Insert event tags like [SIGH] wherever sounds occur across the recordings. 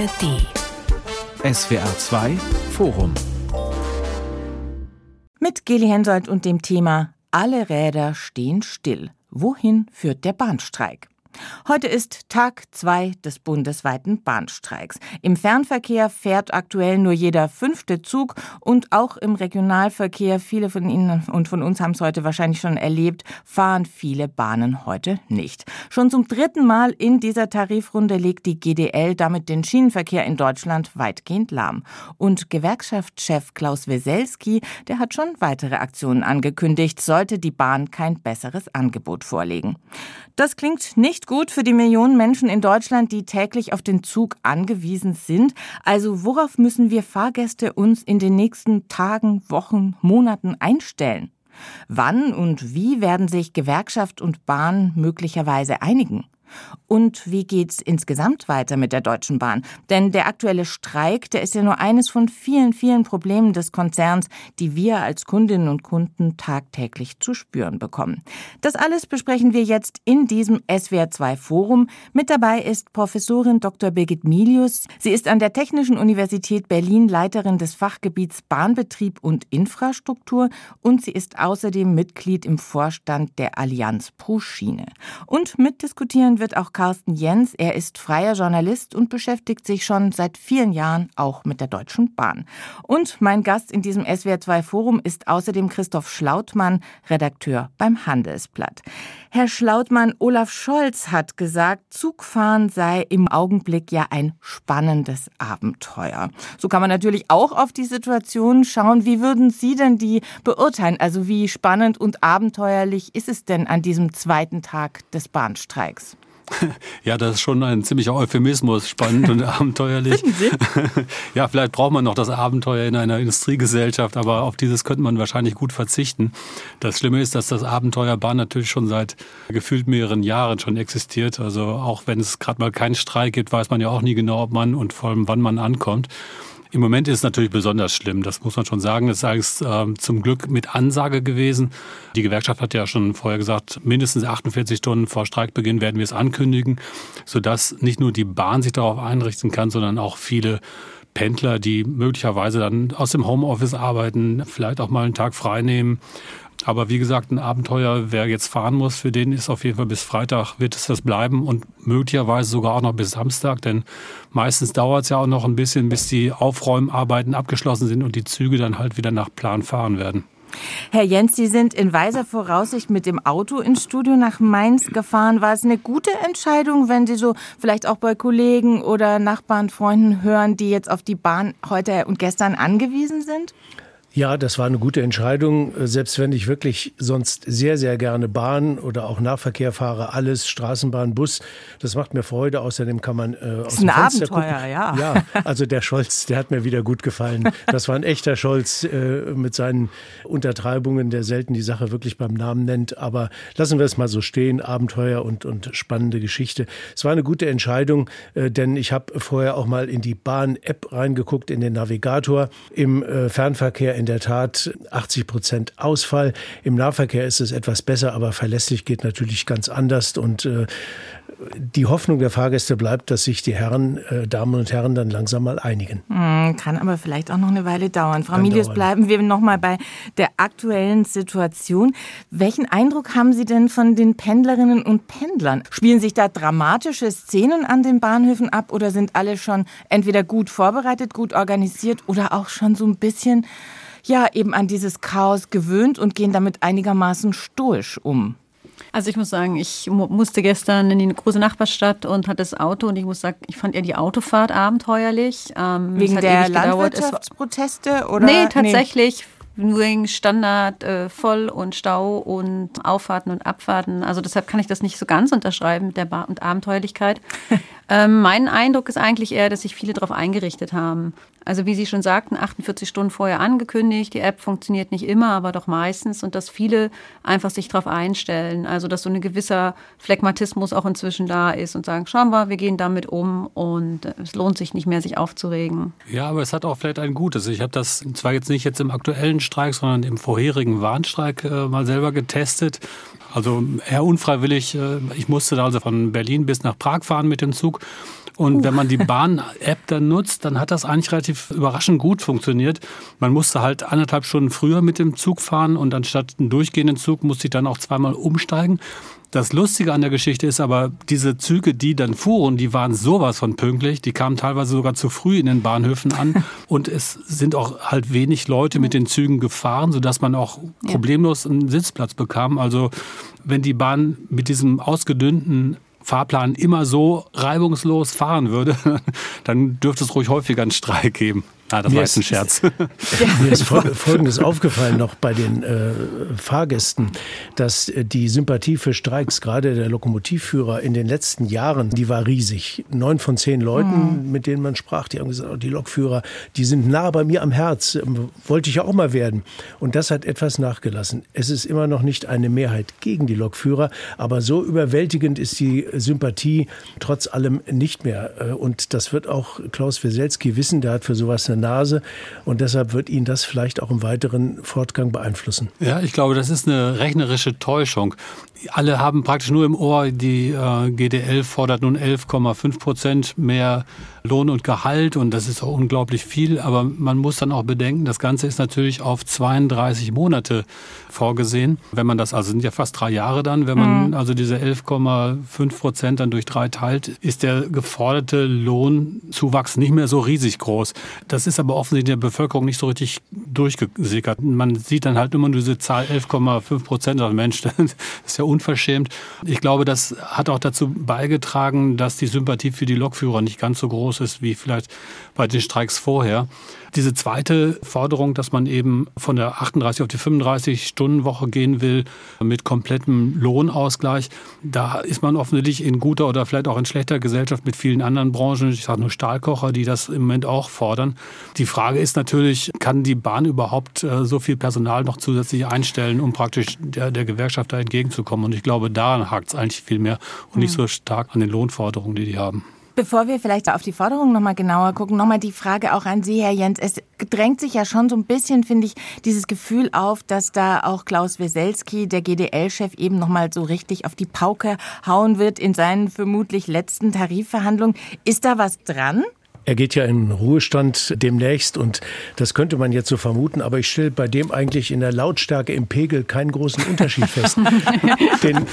ARD. SWR 2 Forum. Mit Geli Hensoldt und dem Thema Alle Räder stehen still. Wohin führt der Bahnstreik? Heute ist Tag zwei des bundesweiten Bahnstreiks. Im Fernverkehr fährt aktuell nur jeder fünfte Zug und auch im Regionalverkehr, viele von Ihnen und von uns haben es heute wahrscheinlich schon erlebt, fahren viele Bahnen heute nicht. Schon zum dritten Mal in dieser Tarifrunde legt die GDL damit den Schienenverkehr in Deutschland weitgehend lahm. Und Gewerkschaftschef Klaus Weselski, der hat schon weitere Aktionen angekündigt, sollte die Bahn kein besseres Angebot vorlegen. Das klingt nicht gut für die Millionen Menschen in Deutschland, die täglich auf den Zug angewiesen sind. Also worauf müssen wir Fahrgäste uns in den nächsten Tagen, Wochen, Monaten einstellen? Wann und wie werden sich Gewerkschaft und Bahn möglicherweise einigen? Und wie geht's insgesamt weiter mit der Deutschen Bahn? Denn der aktuelle Streik, der ist ja nur eines von vielen, vielen Problemen des Konzerns, die wir als Kundinnen und Kunden tagtäglich zu spüren bekommen. Das alles besprechen wir jetzt in diesem SWR2 Forum. Mit dabei ist Professorin Dr. Birgit Milius. Sie ist an der Technischen Universität Berlin Leiterin des Fachgebiets Bahnbetrieb und Infrastruktur und sie ist außerdem Mitglied im Vorstand der Allianz Pro Schiene. Und mitdiskutieren wird auch Carsten Jens. Er ist freier Journalist und beschäftigt sich schon seit vielen Jahren auch mit der Deutschen Bahn. Und mein Gast in diesem SWR2 Forum ist außerdem Christoph Schlautmann, Redakteur beim Handelsblatt. Herr Schlautmann, Olaf Scholz hat gesagt, Zugfahren sei im Augenblick ja ein spannendes Abenteuer. So kann man natürlich auch auf die Situation schauen. Wie würden Sie denn die beurteilen? Also wie spannend und abenteuerlich ist es denn an diesem zweiten Tag des Bahnstreiks? [LAUGHS] Ja, das ist schon ein ziemlicher Euphemismus, spannend und [LAUGHS] abenteuerlich. [LAUGHS] ja, vielleicht braucht man noch das Abenteuer in einer Industriegesellschaft, aber auf dieses könnte man wahrscheinlich gut verzichten. Das Schlimme ist, dass das Abenteuer Bahn natürlich schon seit gefühlt mehreren Jahren schon existiert. Also auch wenn es gerade mal keinen Streik gibt, weiß man ja auch nie genau, ob man und vor allem wann man ankommt. Im Moment ist es natürlich besonders schlimm, das muss man schon sagen. Das ist äh, zum Glück mit Ansage gewesen. Die Gewerkschaft hat ja schon vorher gesagt, mindestens 48 Stunden vor Streikbeginn werden wir es ankündigen, sodass nicht nur die Bahn sich darauf einrichten kann, sondern auch viele Pendler, die möglicherweise dann aus dem Homeoffice arbeiten, vielleicht auch mal einen Tag frei nehmen aber wie gesagt, ein Abenteuer, wer jetzt fahren muss, für den ist auf jeden Fall bis Freitag wird es das bleiben und möglicherweise sogar auch noch bis Samstag, denn meistens dauert es ja auch noch ein bisschen, bis die Aufräumarbeiten abgeschlossen sind und die Züge dann halt wieder nach Plan fahren werden. Herr Jens, Sie sind in weiser Voraussicht mit dem Auto ins Studio nach Mainz gefahren. War es eine gute Entscheidung, wenn Sie so vielleicht auch bei Kollegen oder Nachbarn, Freunden hören, die jetzt auf die Bahn heute und gestern angewiesen sind? Ja, das war eine gute Entscheidung. Selbst wenn ich wirklich sonst sehr, sehr gerne Bahn oder auch Nahverkehr fahre, alles, Straßenbahn, Bus, das macht mir Freude. Außerdem kann man äh, aus dem Fenster Abenteuer, gucken. ja. Ja, also der Scholz, der hat mir wieder gut gefallen. Das war ein echter Scholz äh, mit seinen Untertreibungen, der selten die Sache wirklich beim Namen nennt. Aber lassen wir es mal so stehen, Abenteuer und, und spannende Geschichte. Es war eine gute Entscheidung, äh, denn ich habe vorher auch mal in die Bahn-App reingeguckt, in den Navigator. Im äh, Fernverkehr in der Tat 80 Prozent Ausfall. Im Nahverkehr ist es etwas besser, aber verlässlich geht natürlich ganz anders. Und äh, die Hoffnung der Fahrgäste bleibt, dass sich die Herren, äh, Damen und Herren dann langsam mal einigen. Hm, kann aber vielleicht auch noch eine Weile dauern. Frau Milius, bleiben wir noch mal bei der aktuellen Situation. Welchen Eindruck haben Sie denn von den Pendlerinnen und Pendlern? Spielen sich da dramatische Szenen an den Bahnhöfen ab oder sind alle schon entweder gut vorbereitet, gut organisiert oder auch schon so ein bisschen ja eben an dieses Chaos gewöhnt und gehen damit einigermaßen stoisch um. Also ich muss sagen, ich musste gestern in die große Nachbarstadt und hatte das Auto und ich muss sagen, ich fand eher die Autofahrt abenteuerlich. Ähm, Wegen der Landwirtschaftsproteste? Oder? Nee, tatsächlich. Nee wegen Standard äh, voll und Stau und Auffahrten und Abfahrten. Also deshalb kann ich das nicht so ganz unterschreiben mit der Bar und Abenteuerlichkeit. [LAUGHS] ähm, mein Eindruck ist eigentlich eher, dass sich viele darauf eingerichtet haben. Also wie Sie schon sagten, 48 Stunden vorher angekündigt. Die App funktioniert nicht immer, aber doch meistens. Und dass viele einfach sich darauf einstellen. Also dass so ein gewisser Phlegmatismus auch inzwischen da ist und sagen, schauen wir, wir gehen damit um und es lohnt sich nicht mehr, sich aufzuregen. Ja, aber es hat auch vielleicht ein Gutes. Ich habe das zwar jetzt nicht jetzt im aktuellen Streik, sondern im vorherigen Warnstreik äh, mal selber getestet. Also eher unfreiwillig. Äh, ich musste da also von Berlin bis nach Prag fahren mit dem Zug. Und wenn man die Bahn-App dann nutzt, dann hat das eigentlich relativ überraschend gut funktioniert. Man musste halt anderthalb Stunden früher mit dem Zug fahren und anstatt einen durchgehenden Zug musste ich dann auch zweimal umsteigen. Das Lustige an der Geschichte ist aber, diese Züge, die dann fuhren, die waren sowas von pünktlich. Die kamen teilweise sogar zu früh in den Bahnhöfen an. [LAUGHS] Und es sind auch halt wenig Leute mit den Zügen gefahren, sodass man auch problemlos einen Sitzplatz bekam. Also wenn die Bahn mit diesem ausgedünnten Fahrplan immer so reibungslos fahren würde, [LAUGHS] dann dürfte es ruhig häufiger einen Streik geben. Ah, das mir war jetzt ein Scherz. [LAUGHS] Mir ist [LAUGHS] Folgendes aufgefallen noch bei den äh, Fahrgästen, dass äh, die Sympathie für Streiks, gerade der Lokomotivführer in den letzten Jahren, die war riesig. Neun von zehn Leuten, mhm. mit denen man sprach, die haben gesagt, oh, die Lokführer, die sind nah bei mir am Herz, ähm, wollte ich auch mal werden. Und das hat etwas nachgelassen. Es ist immer noch nicht eine Mehrheit gegen die Lokführer, aber so überwältigend ist die Sympathie trotz allem nicht mehr. Äh, und das wird auch Klaus Weselski wissen, der hat für sowas eine Nase und deshalb wird ihn das vielleicht auch im weiteren Fortgang beeinflussen. Ja, ich glaube, das ist eine rechnerische Täuschung. Alle haben praktisch nur im Ohr, die äh, GDL fordert nun 11,5 Prozent mehr Lohn und Gehalt und das ist auch unglaublich viel, aber man muss dann auch bedenken, das Ganze ist natürlich auf 32 Monate vorgesehen. Wenn man das, also sind ja fast drei Jahre dann, wenn man mhm. also diese 11,5 Prozent dann durch drei teilt, ist der geforderte Lohnzuwachs nicht mehr so riesig groß. Das ist aber offensichtlich der Bevölkerung nicht so richtig durchgesickert. Man sieht dann halt immer nur diese Zahl 11,5 Prozent. Mensch, [LAUGHS] das ist ja unverschämt. Ich glaube, das hat auch dazu beigetragen, dass die Sympathie für die Lokführer nicht ganz so groß ist wie vielleicht bei den Streiks vorher. Diese zweite Forderung, dass man eben von der 38 auf die 35 Stunden Woche gehen will mit komplettem Lohnausgleich, da ist man offensichtlich in guter oder vielleicht auch in schlechter Gesellschaft mit vielen anderen Branchen, ich sage nur Stahlkocher, die das im Moment auch fordern. Die Frage ist natürlich, kann die Bahn überhaupt äh, so viel Personal noch zusätzlich einstellen, um praktisch der, der Gewerkschaft da entgegenzukommen? Und ich glaube, daran hakt es eigentlich viel mehr und nicht hm. so stark an den Lohnforderungen, die die haben. Bevor wir vielleicht auf die Forderung nochmal genauer gucken, nochmal die Frage auch an Sie, Herr Jens. Es drängt sich ja schon so ein bisschen, finde ich, dieses Gefühl auf, dass da auch Klaus Weselski, der GDL-Chef, eben nochmal so richtig auf die Pauke hauen wird in seinen vermutlich letzten Tarifverhandlungen. Ist da was dran? Er geht ja in Ruhestand demnächst und das könnte man jetzt so vermuten, aber ich stelle bei dem eigentlich in der Lautstärke im Pegel keinen großen Unterschied fest. [LAUGHS] Den,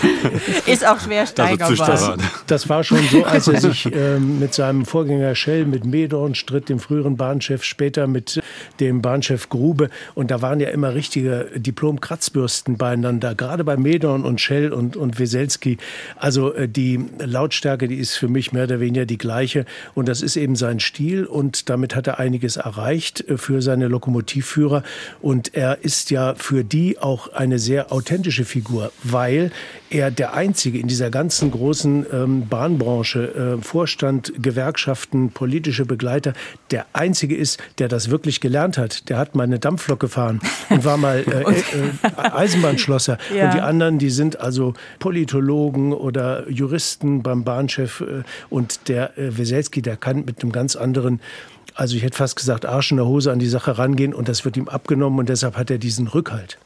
ist auch schwer steigerbar. Das, das, war schon so, als er [LAUGHS] sich äh, mit seinem Vorgänger Schell, mit Medorn stritt, dem früheren Bahnchef, später mit dem Bahnchef Grube und da waren ja immer richtige Diplom-Kratzbürsten beieinander, gerade bei Medorn und Schell und, und Weselski. Also äh, die Lautstärke, die ist für mich mehr oder weniger die gleiche und das ist eben sein sein Stil und damit hat er einiges erreicht äh, für seine Lokomotivführer. Und er ist ja für die auch eine sehr authentische Figur, weil er der Einzige in dieser ganzen großen ähm, Bahnbranche, äh, Vorstand, Gewerkschaften, politische Begleiter, der Einzige ist, der das wirklich gelernt hat. Der hat mal eine Dampflok gefahren und war mal äh, [LAUGHS] äh, Eisenbahnschlosser. [LAUGHS] ja. Und die anderen, die sind also Politologen oder Juristen beim Bahnchef. Und der Weselski, der kann mit einem ganz anderen also ich hätte fast gesagt, Arsch in der Hose an die Sache rangehen und das wird ihm abgenommen und deshalb hat er diesen Rückhalt.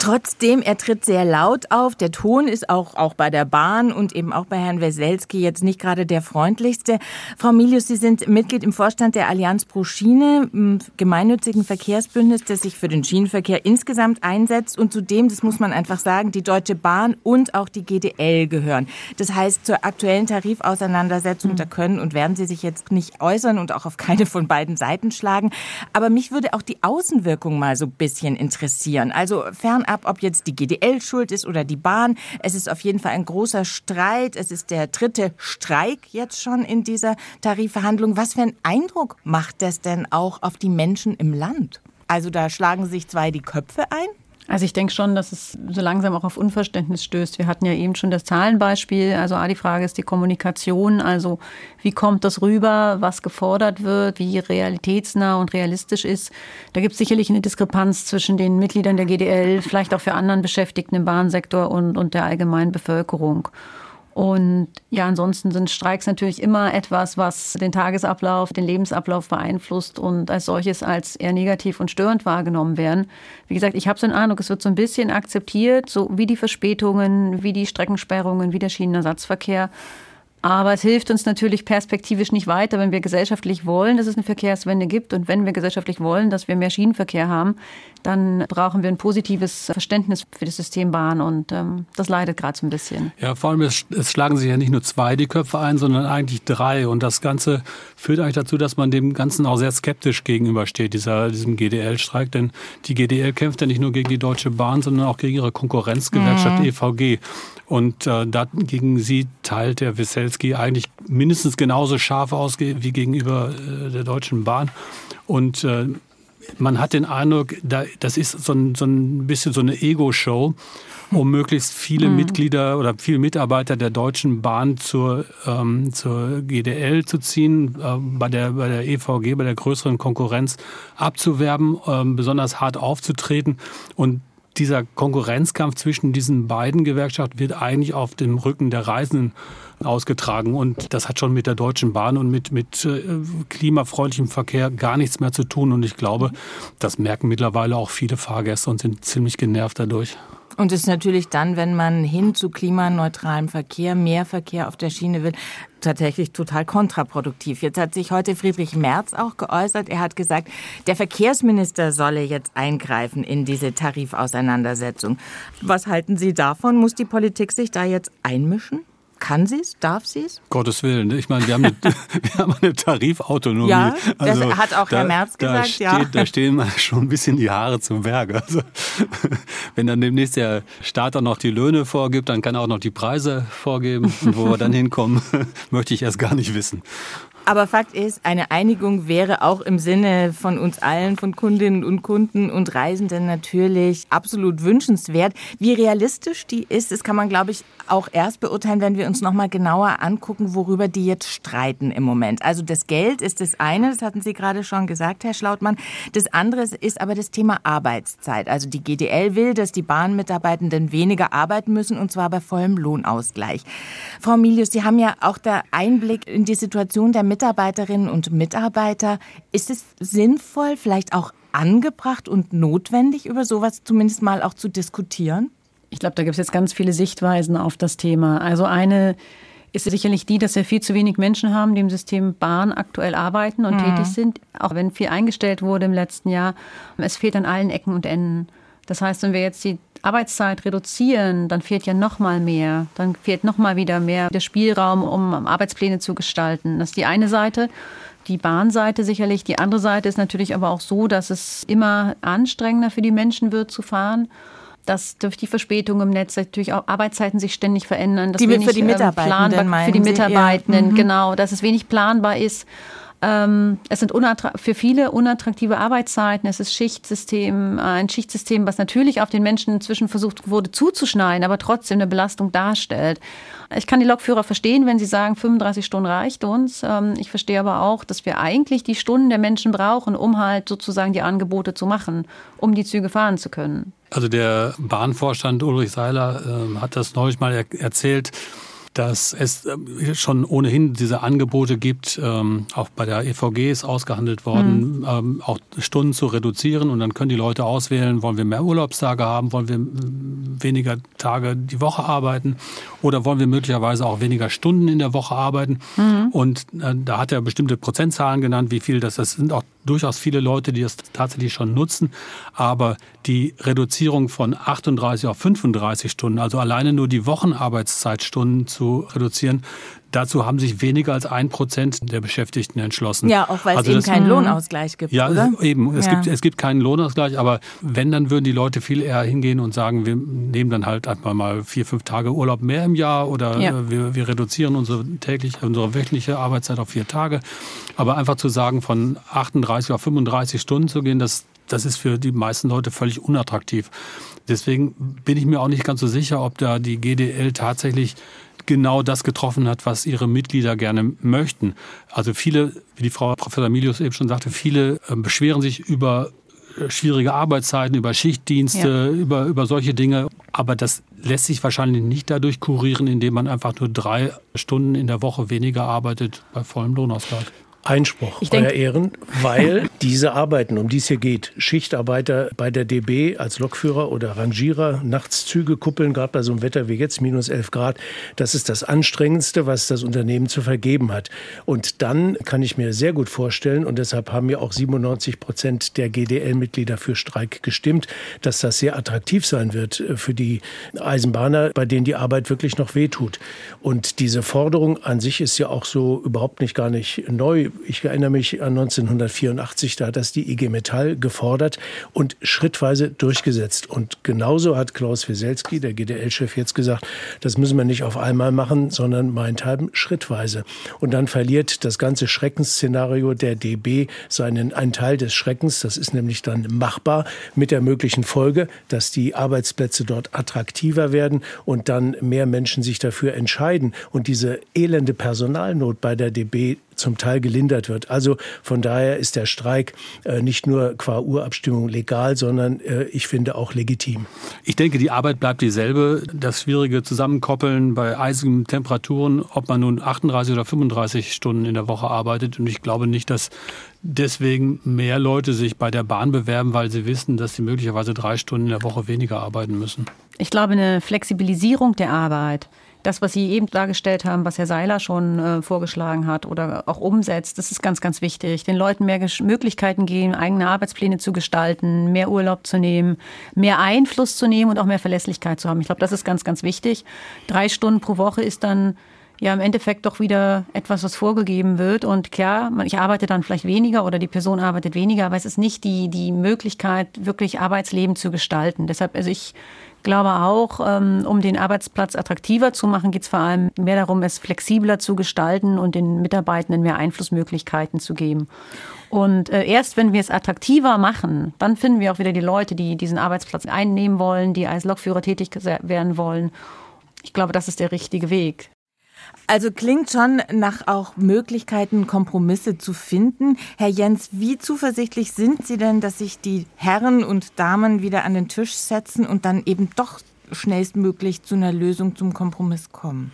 Trotzdem, er tritt sehr laut auf. Der Ton ist auch, auch bei der Bahn und eben auch bei Herrn Weselski jetzt nicht gerade der freundlichste. Frau Milius, Sie sind Mitglied im Vorstand der Allianz pro Schiene, gemeinnützigen Verkehrsbündnis, das sich für den Schienenverkehr insgesamt einsetzt. Und zudem, das muss man einfach sagen, die Deutsche Bahn und auch die GDL gehören. Das heißt, zur aktuellen Tarifauseinandersetzung, mhm. da können und werden Sie sich jetzt nicht äußern und auch auf keine von beiden Seiten schlagen. Aber mich würde auch die Außenwirkung mal so ein bisschen interessieren. Also fern ab, ob jetzt die GDL schuld ist oder die Bahn. Es ist auf jeden Fall ein großer Streit. Es ist der dritte Streik jetzt schon in dieser Tarifverhandlung. Was für einen Eindruck macht das denn auch auf die Menschen im Land? Also da schlagen sich zwei die Köpfe ein? Also ich denke schon, dass es so langsam auch auf Unverständnis stößt. Wir hatten ja eben schon das Zahlenbeispiel. Also A, die Frage ist die Kommunikation. Also wie kommt das rüber, was gefordert wird, wie realitätsnah und realistisch ist. Da gibt es sicherlich eine Diskrepanz zwischen den Mitgliedern der GDL, vielleicht auch für anderen Beschäftigten im Bahnsektor und, und der allgemeinen Bevölkerung. Und ja, ansonsten sind Streiks natürlich immer etwas, was den Tagesablauf, den Lebensablauf beeinflusst und als solches als eher negativ und störend wahrgenommen werden. Wie gesagt, ich habe so den Eindruck, es wird so ein bisschen akzeptiert, so wie die Verspätungen, wie die Streckensperrungen, wie der Schienenersatzverkehr. Aber es hilft uns natürlich perspektivisch nicht weiter, wenn wir gesellschaftlich wollen, dass es eine Verkehrswende gibt und wenn wir gesellschaftlich wollen, dass wir mehr Schienenverkehr haben, dann brauchen wir ein positives Verständnis für das System Bahn und ähm, das leidet gerade so ein bisschen. Ja, vor allem es, es, schlagen sich ja nicht nur zwei die Köpfe ein, sondern eigentlich drei und das Ganze führt eigentlich dazu, dass man dem Ganzen auch sehr skeptisch gegenübersteht, dieser, diesem GDL-Streik, denn die GDL kämpft ja nicht nur gegen die Deutsche Bahn, sondern auch gegen ihre Konkurrenzgewerkschaft mhm. EVG. Und äh, gegen sie teilt der Wieselski eigentlich mindestens genauso scharf aus wie gegenüber äh, der Deutschen Bahn. Und äh, man hat den Eindruck, da, das ist so ein, so ein bisschen so eine Ego-Show, um möglichst viele mhm. Mitglieder oder viele Mitarbeiter der Deutschen Bahn zur, ähm, zur GDL zu ziehen, äh, bei, der, bei der EVG, bei der größeren Konkurrenz abzuwerben, äh, besonders hart aufzutreten. Und dieser Konkurrenzkampf zwischen diesen beiden Gewerkschaften wird eigentlich auf dem Rücken der Reisenden ausgetragen. Und das hat schon mit der Deutschen Bahn und mit, mit äh, klimafreundlichem Verkehr gar nichts mehr zu tun. Und ich glaube, das merken mittlerweile auch viele Fahrgäste und sind ziemlich genervt dadurch. Und es ist natürlich dann, wenn man hin zu klimaneutralem Verkehr, mehr Verkehr auf der Schiene will, tatsächlich total kontraproduktiv. Jetzt hat sich heute Friedrich Merz auch geäußert. Er hat gesagt, der Verkehrsminister solle jetzt eingreifen in diese Tarifauseinandersetzung. Was halten Sie davon? Muss die Politik sich da jetzt einmischen? Kann sie es? Darf sie es? Gottes Willen. Ich meine, wir haben eine, [LAUGHS] [LAUGHS] wir haben eine Tarifautonomie. Ja, das also, hat auch da, Herr Merz gesagt. Da, steht, ja. da stehen schon ein bisschen die Haare zum Berg. Also, [LAUGHS] wenn dann demnächst der Staat auch noch die Löhne vorgibt, dann kann er auch noch die Preise vorgeben. Und wo wir dann hinkommen, möchte ich erst gar nicht wissen. Aber Fakt ist, eine Einigung wäre auch im Sinne von uns allen, von Kundinnen und Kunden und Reisenden natürlich absolut wünschenswert. Wie realistisch die ist, das kann man, glaube ich, auch erst beurteilen, wenn wir uns noch mal genauer angucken, worüber die jetzt streiten im Moment. Also das Geld ist das eine, das hatten Sie gerade schon gesagt, Herr Schlautmann. Das andere ist aber das Thema Arbeitszeit. Also die GDL will, dass die Bahnmitarbeitenden weniger arbeiten müssen und zwar bei vollem Lohnausgleich. Frau Milius, Sie haben ja auch da Einblick in die Situation der Mitarbeiterinnen und Mitarbeiter. Ist es sinnvoll, vielleicht auch angebracht und notwendig, über sowas zumindest mal auch zu diskutieren? Ich glaube, da gibt es jetzt ganz viele Sichtweisen auf das Thema. Also eine ist sicherlich die, dass wir viel zu wenig Menschen haben, die im System Bahn aktuell arbeiten und mhm. tätig sind, auch wenn viel eingestellt wurde im letzten Jahr. Es fehlt an allen Ecken und Enden. Das heißt, wenn wir jetzt die Arbeitszeit reduzieren, dann fehlt ja noch mal mehr. Dann fehlt noch mal wieder mehr der Spielraum, um Arbeitspläne zu gestalten. Das ist die eine Seite. Die Bahnseite sicherlich. Die andere Seite ist natürlich aber auch so, dass es immer anstrengender für die Menschen wird zu fahren dass durch die Verspätung im Netz natürlich auch Arbeitszeiten sich ständig verändern. Dass die wenig, für die ähm, Mitarbeitenden, planbar, für die Mitarbeitenden, ja. mhm. genau, dass es wenig planbar ist. Ähm, es sind für viele unattraktive Arbeitszeiten. Es ist Schichtsystem, äh, ein Schichtsystem, was natürlich auf den Menschen inzwischen versucht wurde zuzuschneiden, aber trotzdem eine Belastung darstellt. Ich kann die Lokführer verstehen, wenn sie sagen, 35 Stunden reicht uns. Ähm, ich verstehe aber auch, dass wir eigentlich die Stunden der Menschen brauchen, um halt sozusagen die Angebote zu machen, um die Züge fahren zu können. Also der Bahnvorstand Ulrich Seiler äh, hat das neulich mal er erzählt dass es äh, schon ohnehin diese Angebote gibt, ähm, auch bei der EVG ist ausgehandelt worden, mhm. ähm, auch Stunden zu reduzieren und dann können die Leute auswählen, wollen wir mehr Urlaubstage haben, wollen wir weniger Tage die Woche arbeiten oder wollen wir möglicherweise auch weniger Stunden in der Woche arbeiten. Mhm. Und äh, da hat er bestimmte Prozentzahlen genannt, wie viel das, das sind auch durchaus viele Leute, die das tatsächlich schon nutzen. Aber die Reduzierung von 38 auf 35 Stunden, also alleine nur die Wochenarbeitszeitstunden zu reduzieren, Dazu haben sich weniger als ein Prozent der Beschäftigten entschlossen. Ja, auch weil also es eben keinen Lohnausgleich gibt. Ja, oder? eben. Es, ja. gibt, es gibt keinen Lohnausgleich, aber wenn, dann würden die Leute viel eher hingehen und sagen, wir nehmen dann halt einfach mal vier, fünf Tage Urlaub mehr im Jahr oder ja. wir, wir reduzieren unsere täglich, unsere wöchentliche Arbeitszeit auf vier Tage. Aber einfach zu sagen, von 38 auf 35 Stunden zu gehen, das, das ist für die meisten Leute völlig unattraktiv. Deswegen bin ich mir auch nicht ganz so sicher, ob da die GDL tatsächlich genau das getroffen hat, was ihre Mitglieder gerne möchten. Also viele, wie die Frau Professor Milius eben schon sagte, viele äh, beschweren sich über äh, schwierige Arbeitszeiten, über Schichtdienste, ja. über, über solche Dinge. Aber das lässt sich wahrscheinlich nicht dadurch kurieren, indem man einfach nur drei Stunden in der Woche weniger arbeitet bei vollem Lohnausgleich. Einspruch, ich Euer Ehren, weil [LAUGHS] Diese Arbeiten, um die es hier geht, Schichtarbeiter bei der DB als Lokführer oder Rangierer, Nachtszüge kuppeln, gerade bei so einem Wetter wie jetzt, minus 11 Grad, das ist das Anstrengendste, was das Unternehmen zu vergeben hat. Und dann kann ich mir sehr gut vorstellen, und deshalb haben ja auch 97 Prozent der GDL-Mitglieder für Streik gestimmt, dass das sehr attraktiv sein wird äh, für die Eisenbahner, bei denen die Arbeit wirklich noch wehtut. Und diese Forderung an sich ist ja auch so überhaupt nicht gar nicht neu. Ich erinnere mich an 1984, da hat das die IG Metall gefordert und schrittweise durchgesetzt. Und genauso hat Klaus Wieselski, der GDL-Chef, jetzt gesagt, das müssen wir nicht auf einmal machen, sondern meinethalben schrittweise. Und dann verliert das ganze Schreckensszenario der DB seinen einen Teil des Schreckens. Das ist nämlich dann machbar mit der möglichen Folge, dass die Arbeitsplätze dort attraktiver werden und dann mehr Menschen sich dafür entscheiden und diese elende Personalnot bei der DB zum Teil gelindert wird. Also von daher ist der Streik äh, nicht nur qua Urabstimmung legal, sondern äh, ich finde auch legitim. Ich denke, die Arbeit bleibt dieselbe. Das schwierige Zusammenkoppeln bei eisigen Temperaturen, ob man nun 38 oder 35 Stunden in der Woche arbeitet. Und ich glaube nicht, dass deswegen mehr Leute sich bei der Bahn bewerben, weil sie wissen, dass sie möglicherweise drei Stunden in der Woche weniger arbeiten müssen. Ich glaube, eine Flexibilisierung der Arbeit das, was Sie eben dargestellt haben, was Herr Seiler schon äh, vorgeschlagen hat oder auch umsetzt, das ist ganz, ganz wichtig. Den Leuten mehr Gesch Möglichkeiten geben, eigene Arbeitspläne zu gestalten, mehr Urlaub zu nehmen, mehr Einfluss zu nehmen und auch mehr Verlässlichkeit zu haben. Ich glaube, das ist ganz, ganz wichtig. Drei Stunden pro Woche ist dann ja im Endeffekt doch wieder etwas, was vorgegeben wird. Und klar, ich arbeite dann vielleicht weniger oder die Person arbeitet weniger, aber es ist nicht die, die Möglichkeit, wirklich Arbeitsleben zu gestalten. Deshalb, also ich glaube auch, ähm, um den Arbeitsplatz attraktiver zu machen, geht es vor allem mehr darum, es flexibler zu gestalten und den Mitarbeitenden mehr Einflussmöglichkeiten zu geben. Und äh, erst wenn wir es attraktiver machen, dann finden wir auch wieder die Leute, die diesen Arbeitsplatz einnehmen wollen, die als Lokführer tätig werden wollen. Ich glaube, das ist der richtige Weg. Also klingt schon nach auch Möglichkeiten, Kompromisse zu finden. Herr Jens, wie zuversichtlich sind Sie denn, dass sich die Herren und Damen wieder an den Tisch setzen und dann eben doch schnellstmöglich zu einer Lösung, zum Kompromiss kommen?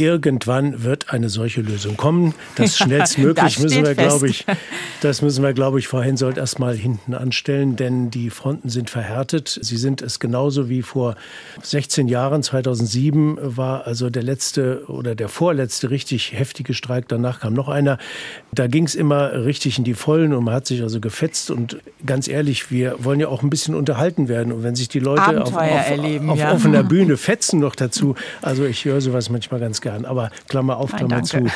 Irgendwann wird eine solche Lösung kommen. Das [LAUGHS] schnellstmöglich das müssen wir, glaube ich, das müssen wir, glaube ich, Frau Hensoldt erstmal hinten anstellen, denn die Fronten sind verhärtet. Sie sind es genauso wie vor 16 Jahren. 2007 war also der letzte oder der vorletzte richtig heftige Streik. Danach kam noch einer. Da ging es immer richtig in die Vollen und man hat sich also gefetzt. Und ganz ehrlich, wir wollen ja auch ein bisschen unterhalten werden. Und wenn sich die Leute auf, auf, erleben, auf ja. offener [LAUGHS] Bühne fetzen noch dazu, also ich höre sowas manchmal ganz gern. Aber Klammer auf, Klammer Nein, zu. [LAUGHS]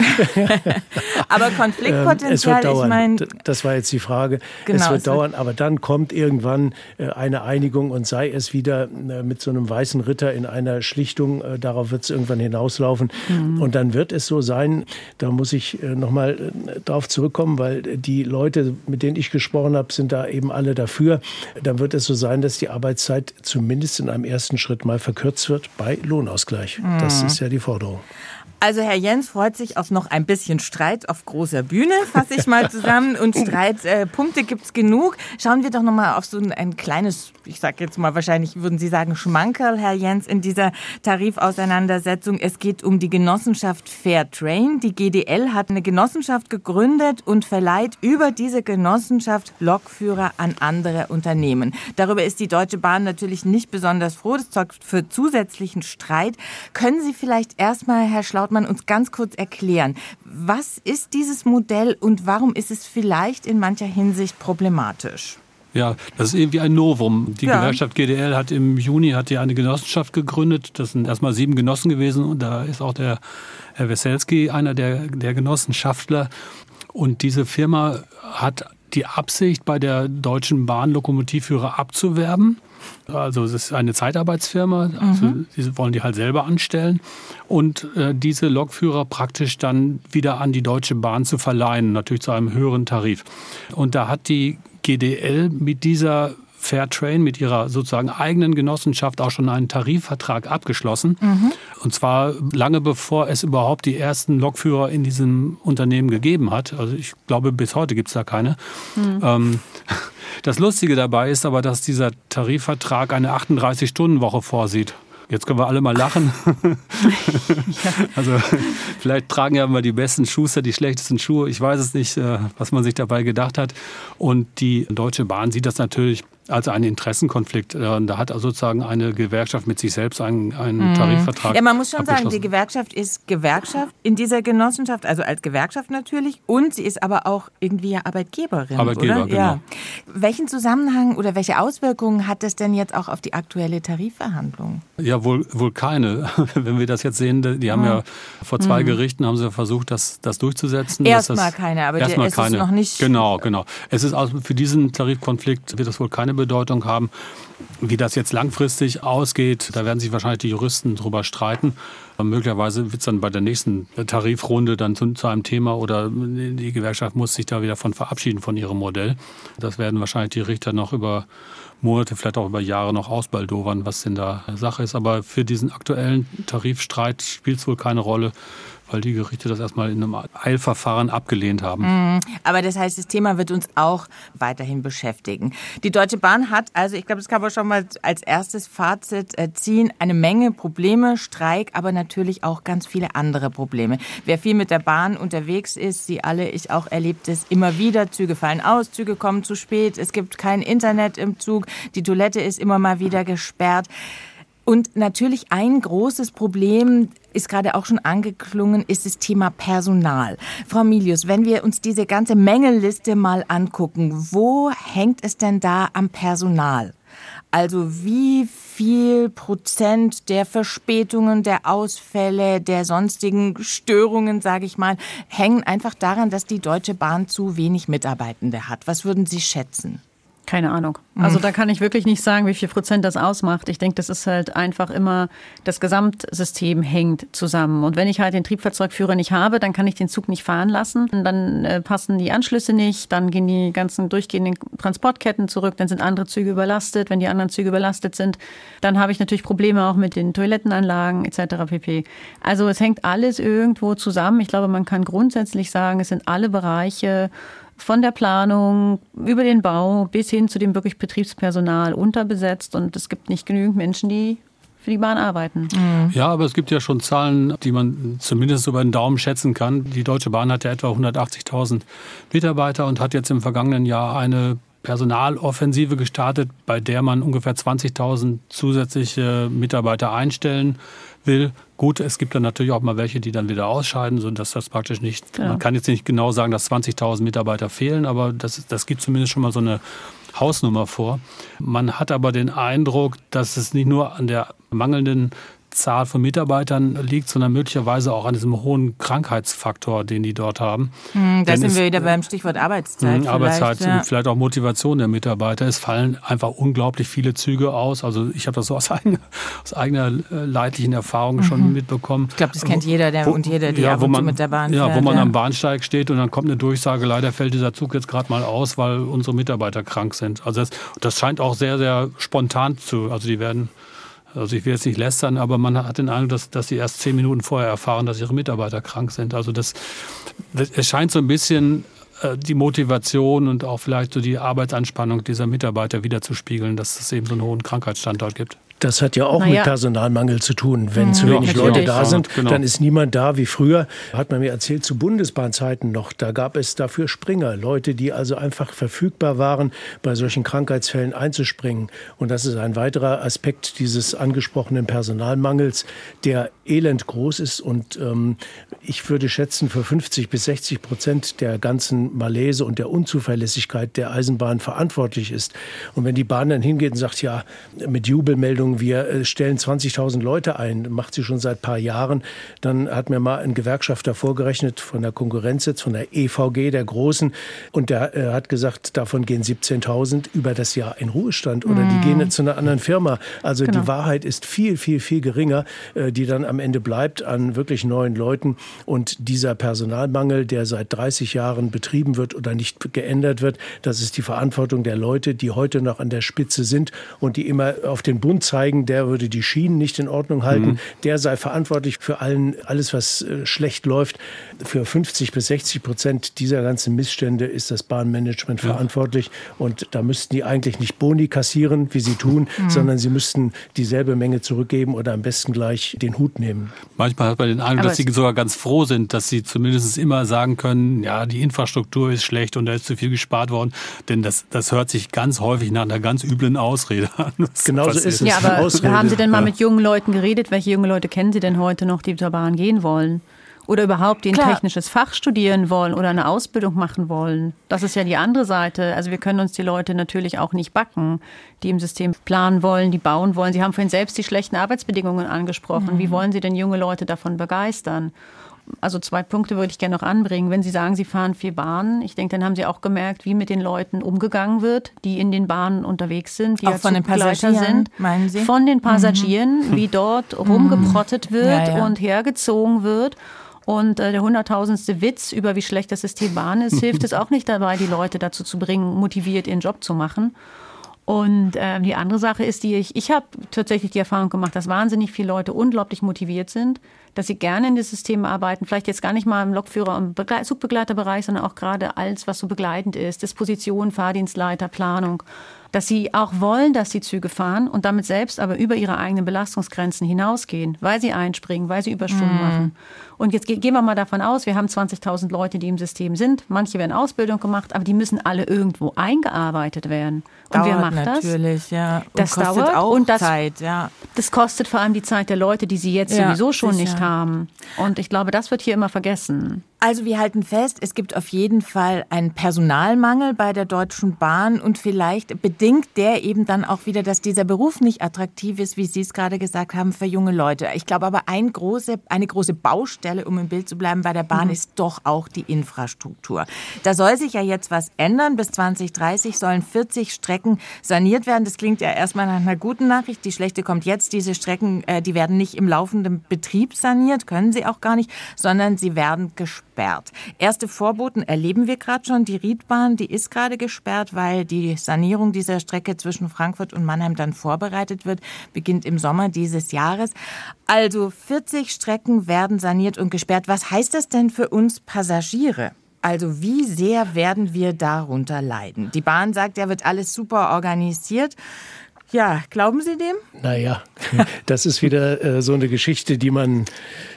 aber Konfliktpotenzial, ähm, es wird dauern. ich meine. Das war jetzt die Frage. Genau, es wird es dauern, aber dann kommt irgendwann äh, eine Einigung und sei es wieder äh, mit so einem weißen Ritter in einer Schlichtung. Äh, darauf wird es irgendwann hinauslaufen. Mhm. Und dann wird es so sein, da muss ich nochmal drauf zurückkommen, weil die Leute, mit denen ich gesprochen habe, sind da eben alle dafür. Dann wird es so sein, dass die Arbeitszeit zumindest in einem ersten Schritt mal verkürzt wird bei Lohnausgleich. Mhm. Das ist ja die Forderung. Also Herr Jens freut sich auf noch ein bisschen Streit auf großer Bühne, fasse ich mal zusammen. Und [LAUGHS] Streitpunkte äh, gibt es genug. Schauen wir doch noch mal auf so ein, ein kleines, ich sage jetzt mal wahrscheinlich, würden Sie sagen, Schmankerl, Herr Jens, in dieser Tarifauseinandersetzung. Es geht um die Genossenschaft Fairtrain. Die GDL hat eine Genossenschaft gegründet und verleiht über diese Genossenschaft Lokführer an andere Unternehmen. Darüber ist die Deutsche Bahn natürlich nicht besonders froh. Das sorgt für zusätzlichen Streit. Können Sie vielleicht erstmal, Herr Schlautmann, man uns ganz kurz erklären, was ist dieses Modell und warum ist es vielleicht in mancher Hinsicht problematisch? Ja, das ist irgendwie ein Novum. Die ja. Gewerkschaft GDL hat im Juni hat die eine Genossenschaft gegründet. Das sind erstmal sieben Genossen gewesen und da ist auch der Herr Weselski einer der, der Genossenschaftler. Und diese Firma hat die Absicht, bei der Deutschen Bahn Lokomotivführer abzuwerben. Also es ist eine Zeitarbeitsfirma, also mhm. sie wollen die halt selber anstellen und äh, diese Lokführer praktisch dann wieder an die Deutsche Bahn zu verleihen, natürlich zu einem höheren Tarif. Und da hat die GDL mit dieser Fairtrain mit ihrer sozusagen eigenen Genossenschaft auch schon einen Tarifvertrag abgeschlossen. Mhm. Und zwar lange bevor es überhaupt die ersten Lokführer in diesem Unternehmen gegeben hat. Also ich glaube, bis heute gibt es da keine. Mhm. Ähm, das Lustige dabei ist aber, dass dieser Tarifvertrag eine 38-Stunden-Woche vorsieht. Jetzt können wir alle mal lachen. [LAUGHS] Also vielleicht tragen ja mal die besten Schuster die schlechtesten Schuhe. Ich weiß es nicht, äh, was man sich dabei gedacht hat. Und die Deutsche Bahn sieht das natürlich als einen Interessenkonflikt. Da hat also sozusagen eine Gewerkschaft mit sich selbst einen, einen mhm. Tarifvertrag. Ja, man muss schon sagen, die Gewerkschaft ist Gewerkschaft in dieser Genossenschaft, also als Gewerkschaft natürlich, und sie ist aber auch irgendwie ja Arbeitgeberin. Arbeitgeber, oder? genau. Ja. Welchen Zusammenhang oder welche Auswirkungen hat das denn jetzt auch auf die aktuelle Tarifverhandlung? Ja, wohl, wohl keine. [LAUGHS] Wenn wir das jetzt sehen, die haben mhm. ja vor zwei mhm. Gerichten haben sie versucht, das, das durchzusetzen. Erstmal keine, aber erstmal es keine. ist noch nicht. Genau, genau. Es ist also für diesen Tarifkonflikt wird das wohl keine Bedeutung haben. Wie das jetzt langfristig ausgeht, da werden sich wahrscheinlich die Juristen drüber streiten. Möglicherweise wird es dann bei der nächsten Tarifrunde dann zu, zu, einem Thema oder die Gewerkschaft muss sich da wieder von verabschieden von ihrem Modell. Das werden wahrscheinlich die Richter noch über Monate, vielleicht auch über Jahre noch ausbaldowern, was denn da Sache ist. Aber für diesen aktuellen Tarifstreit spielt es wohl keine Rolle, weil die Gerichte das erstmal in einem Eilverfahren abgelehnt haben. Mhm. Aber das heißt, das Thema wird uns auch weiterhin beschäftigen. Die Deutsche Bahn hat, also ich glaube, das kann man schon mal als erstes Fazit äh, ziehen, eine Menge Probleme, Streik, aber natürlich auch ganz viele andere Probleme. Wer viel mit der Bahn unterwegs ist, Sie alle, ich auch erlebt es immer wieder, Züge fallen aus, Züge kommen zu spät, es gibt kein Internet im Zug, die Toilette ist immer mal wieder gesperrt. Und natürlich ein großes Problem, ist gerade auch schon angeklungen, ist das Thema Personal. Frau Milius, wenn wir uns diese ganze Mängelliste mal angucken, wo hängt es denn da am Personal? Also wie viel Prozent der Verspätungen, der Ausfälle, der sonstigen Störungen, sage ich mal, hängen einfach daran, dass die Deutsche Bahn zu wenig Mitarbeitende hat? Was würden Sie schätzen? Keine Ahnung. Also da kann ich wirklich nicht sagen, wie viel Prozent das ausmacht. Ich denke, das ist halt einfach immer, das Gesamtsystem hängt zusammen. Und wenn ich halt den Triebfahrzeugführer nicht habe, dann kann ich den Zug nicht fahren lassen. Dann äh, passen die Anschlüsse nicht, dann gehen die ganzen durchgehenden Transportketten zurück, dann sind andere Züge überlastet. Wenn die anderen Züge überlastet sind, dann habe ich natürlich Probleme auch mit den Toilettenanlagen etc. pp. Also es hängt alles irgendwo zusammen. Ich glaube, man kann grundsätzlich sagen, es sind alle Bereiche, von der Planung über den Bau bis hin zu dem wirklich Betriebspersonal unterbesetzt und es gibt nicht genügend Menschen, die für die Bahn arbeiten. Mhm. Ja, aber es gibt ja schon Zahlen, die man zumindest über den Daumen schätzen kann. Die Deutsche Bahn hat ja etwa 180.000 Mitarbeiter und hat jetzt im vergangenen Jahr eine Personaloffensive gestartet, bei der man ungefähr 20.000 zusätzliche Mitarbeiter einstellen will. Gut, es gibt dann natürlich auch mal welche, die dann wieder ausscheiden, sodass das praktisch nicht, ja. man kann jetzt nicht genau sagen, dass 20.000 Mitarbeiter fehlen, aber das, das gibt zumindest schon mal so eine Hausnummer vor. Man hat aber den Eindruck, dass es nicht nur an der mangelnden Zahl von Mitarbeitern liegt, sondern möglicherweise auch an diesem hohen Krankheitsfaktor, den die dort haben. Hm, da sind wir wieder beim Stichwort Arbeitszeit. Mh, Arbeitszeit ja. und vielleicht auch Motivation der Mitarbeiter. Es fallen einfach unglaublich viele Züge aus. Also ich habe das so aus eigener, aus eigener äh, leidlichen Erfahrung mhm. schon mitbekommen. Ich glaube, das kennt jeder der, wo, und jeder, der ja, wo man, mit der Bahn Ja, fährt, wo man ja. am Bahnsteig steht und dann kommt eine Durchsage, leider fällt dieser Zug jetzt gerade mal aus, weil unsere Mitarbeiter krank sind. Also das, das scheint auch sehr, sehr spontan zu, also die werden also ich will jetzt nicht lästern, aber man hat den Eindruck, dass, dass sie erst zehn Minuten vorher erfahren, dass ihre Mitarbeiter krank sind. Also das, das es scheint so ein bisschen äh, die Motivation und auch vielleicht so die Arbeitsanspannung dieser Mitarbeiter wiederzuspiegeln, dass es eben so einen hohen Krankheitsstandort gibt. Das hat ja auch naja. mit Personalmangel zu tun. Wenn mhm, zu wenig Leute da sind, genau. dann ist niemand da wie früher. Hat man mir erzählt, zu Bundesbahnzeiten noch, da gab es dafür Springer. Leute, die also einfach verfügbar waren, bei solchen Krankheitsfällen einzuspringen. Und das ist ein weiterer Aspekt dieses angesprochenen Personalmangels, der elend groß ist. Und ähm, ich würde schätzen, für 50 bis 60 Prozent der ganzen Malaise und der Unzuverlässigkeit der Eisenbahn verantwortlich ist. Und wenn die Bahn dann hingeht und sagt, ja, mit Jubelmeldungen, wir äh, stellen 20.000 Leute ein, macht sie schon seit ein paar Jahren. Dann hat mir mal ein Gewerkschafter vorgerechnet von der Konkurrenz jetzt, von der EVG, der Großen. Und der äh, hat gesagt, davon gehen 17.000 über das Jahr in Ruhestand oder die gehen zu einer anderen Firma. Also genau. die Wahrheit ist viel, viel, viel geringer, äh, die dann am Ende bleibt an wirklich neuen Leuten. Und dieser Personalmangel, der seit 30 Jahren betrieben wird oder nicht geändert wird, das ist die Verantwortung der Leute, die heute noch an der Spitze sind und die immer auf den Bund zeigen der würde die Schienen nicht in Ordnung halten, mhm. der sei verantwortlich für allen, alles, was äh, schlecht läuft. Für 50 bis 60 Prozent dieser ganzen Missstände ist das Bahnmanagement ja. verantwortlich. Und da müssten die eigentlich nicht Boni kassieren, wie sie tun, mhm. sondern sie müssten dieselbe Menge zurückgeben oder am besten gleich den Hut nehmen. Manchmal hat man den Eindruck, dass sie sogar ganz froh sind, dass sie zumindest immer sagen können, ja, die Infrastruktur ist schlecht und da ist zu viel gespart worden. Denn das, das hört sich ganz häufig nach einer ganz üblen Ausrede an. Genauso ist es. Ja, aber [LAUGHS] Ausrede. haben Sie denn mal mit jungen Leuten geredet? Welche junge Leute kennen Sie denn heute noch, die zur Bahn gehen wollen? Oder überhaupt, die ein Klar. technisches Fach studieren wollen oder eine Ausbildung machen wollen. Das ist ja die andere Seite. Also wir können uns die Leute natürlich auch nicht backen, die im System planen wollen, die bauen wollen. Sie haben vorhin selbst die schlechten Arbeitsbedingungen angesprochen. Mhm. Wie wollen Sie denn junge Leute davon begeistern? Also zwei Punkte würde ich gerne noch anbringen. Wenn Sie sagen, Sie fahren vier Bahnen, ich denke, dann haben Sie auch gemerkt, wie mit den Leuten umgegangen wird, die in den Bahnen unterwegs sind, die auch ja von den Passagieren sind. Meinen Sie? Von den Passagieren, mhm. wie dort mhm. rumgeprottet wird ja, ja. und hergezogen wird. Und äh, der hunderttausendste Witz über wie schlecht das System Bahn ist, hilft es auch nicht dabei, die Leute dazu zu bringen, motiviert ihren Job zu machen. Und äh, die andere Sache ist, die ich, ich habe tatsächlich die Erfahrung gemacht, dass wahnsinnig viele Leute unglaublich motiviert sind, dass sie gerne in das System arbeiten, vielleicht jetzt gar nicht mal im Lokführer- und Zugbegleiterbereich, sondern auch gerade alles, was so begleitend ist, Disposition, Fahrdienstleiter, Planung dass sie auch wollen, dass die Züge fahren und damit selbst aber über ihre eigenen Belastungsgrenzen hinausgehen, weil sie einspringen, weil sie Überstunden mm. machen. Und jetzt gehen wir mal davon aus, wir haben 20.000 Leute, die im System sind. Manche werden Ausbildung gemacht, aber die müssen alle irgendwo eingearbeitet werden. Und dauert wer macht natürlich, das? Ja. Und das kostet dauert auch und das, Zeit, ja. Das kostet vor allem die Zeit der Leute, die sie jetzt ja, sowieso schon sicher. nicht haben. Und ich glaube, das wird hier immer vergessen. Also wir halten fest, es gibt auf jeden Fall einen Personalmangel bei der Deutschen Bahn und vielleicht bedingt der eben dann auch wieder, dass dieser Beruf nicht attraktiv ist, wie Sie es gerade gesagt haben, für junge Leute. Ich glaube aber ein große, eine große Baustelle, um im Bild zu bleiben, bei der Bahn mhm. ist doch auch die Infrastruktur. Da soll sich ja jetzt was ändern. Bis 2030 sollen 40 Strecken saniert werden. Das klingt ja erstmal nach einer guten Nachricht. Die schlechte kommt jetzt. Diese Strecken, äh, die werden nicht im laufenden Betrieb saniert, können sie auch gar nicht, sondern sie werden gesperrt gesperrt. Erste Vorboten erleben wir gerade schon. Die Riedbahn, die ist gerade gesperrt, weil die Sanierung dieser Strecke zwischen Frankfurt und Mannheim dann vorbereitet wird, beginnt im Sommer dieses Jahres. Also 40 Strecken werden saniert und gesperrt. Was heißt das denn für uns Passagiere? Also wie sehr werden wir darunter leiden? Die Bahn sagt, ja, wird alles super organisiert. Ja, glauben Sie dem? Naja, [LAUGHS] das ist wieder äh, so eine Geschichte, die man,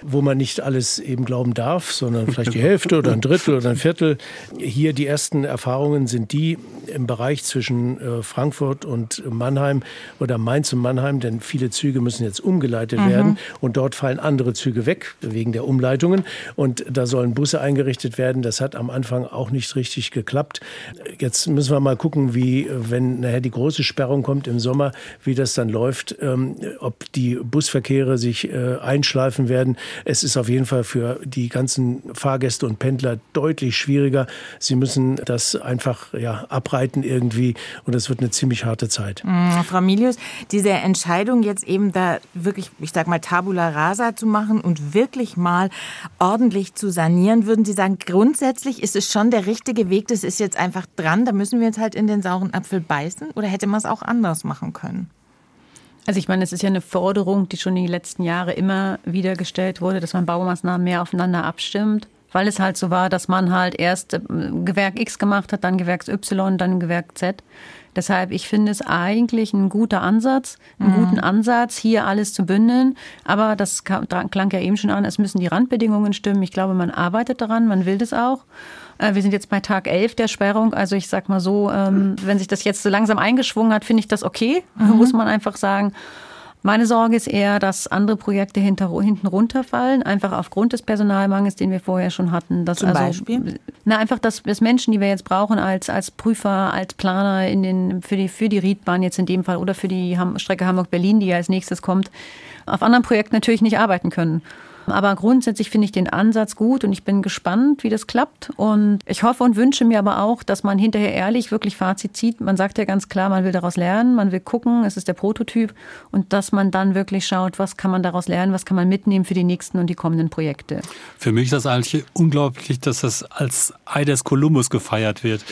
wo man nicht alles eben glauben darf, sondern vielleicht die Hälfte oder ein Drittel oder ein Viertel. Hier die ersten Erfahrungen sind die im Bereich zwischen äh, Frankfurt und Mannheim oder Mainz und Mannheim, denn viele Züge müssen jetzt umgeleitet mhm. werden und dort fallen andere Züge weg wegen der Umleitungen und da sollen Busse eingerichtet werden. Das hat am Anfang auch nicht richtig geklappt. Jetzt müssen wir mal gucken, wie, wenn nachher die große Sperrung kommt im Sommer, wie das dann läuft, ähm, ob die Busverkehre sich äh, einschleifen werden. Es ist auf jeden Fall für die ganzen Fahrgäste und Pendler deutlich schwieriger. Sie müssen das einfach ja, abreiten irgendwie und das wird eine ziemlich harte Zeit. Mhm, Frau Milius, diese Entscheidung jetzt eben da wirklich, ich sag mal, Tabula rasa zu machen und wirklich mal ordentlich zu sanieren, würden Sie sagen, grundsätzlich ist es schon der richtige Weg, das ist jetzt einfach dran, da müssen wir jetzt halt in den sauren Apfel beißen oder hätte man es auch anders machen können? Also ich meine, es ist ja eine Forderung, die schon in den letzten Jahren immer wieder gestellt wurde, dass man Baumaßnahmen mehr aufeinander abstimmt, weil es halt so war, dass man halt erst äh, Gewerk X gemacht hat, dann Gewerk Y, dann Gewerk Z. Deshalb, ich finde es eigentlich ein guter Ansatz, einen mhm. guten Ansatz, hier alles zu bündeln. Aber das klang ja eben schon an, es müssen die Randbedingungen stimmen. Ich glaube, man arbeitet daran, man will das auch. Äh, wir sind jetzt bei Tag 11 der Sperrung. Also ich sag mal so, ähm, wenn sich das jetzt so langsam eingeschwungen hat, finde ich das okay, mhm. muss man einfach sagen. Meine Sorge ist eher, dass andere Projekte hinter, hinten runterfallen, einfach aufgrund des Personalmangels, den wir vorher schon hatten. Dass Zum also, Beispiel? Na, einfach, dass, dass Menschen, die wir jetzt brauchen als, als Prüfer, als Planer in den, für, die, für die Riedbahn jetzt in dem Fall oder für die Strecke Hamburg-Berlin, die ja als nächstes kommt, auf anderen Projekten natürlich nicht arbeiten können. Aber grundsätzlich finde ich den Ansatz gut und ich bin gespannt, wie das klappt. Und ich hoffe und wünsche mir aber auch, dass man hinterher ehrlich wirklich Fazit zieht. Man sagt ja ganz klar, man will daraus lernen, man will gucken, es ist der Prototyp und dass man dann wirklich schaut, was kann man daraus lernen, was kann man mitnehmen für die nächsten und die kommenden Projekte. Für mich ist das eigentlich unglaublich, dass das als Ei des Kolumbus gefeiert wird.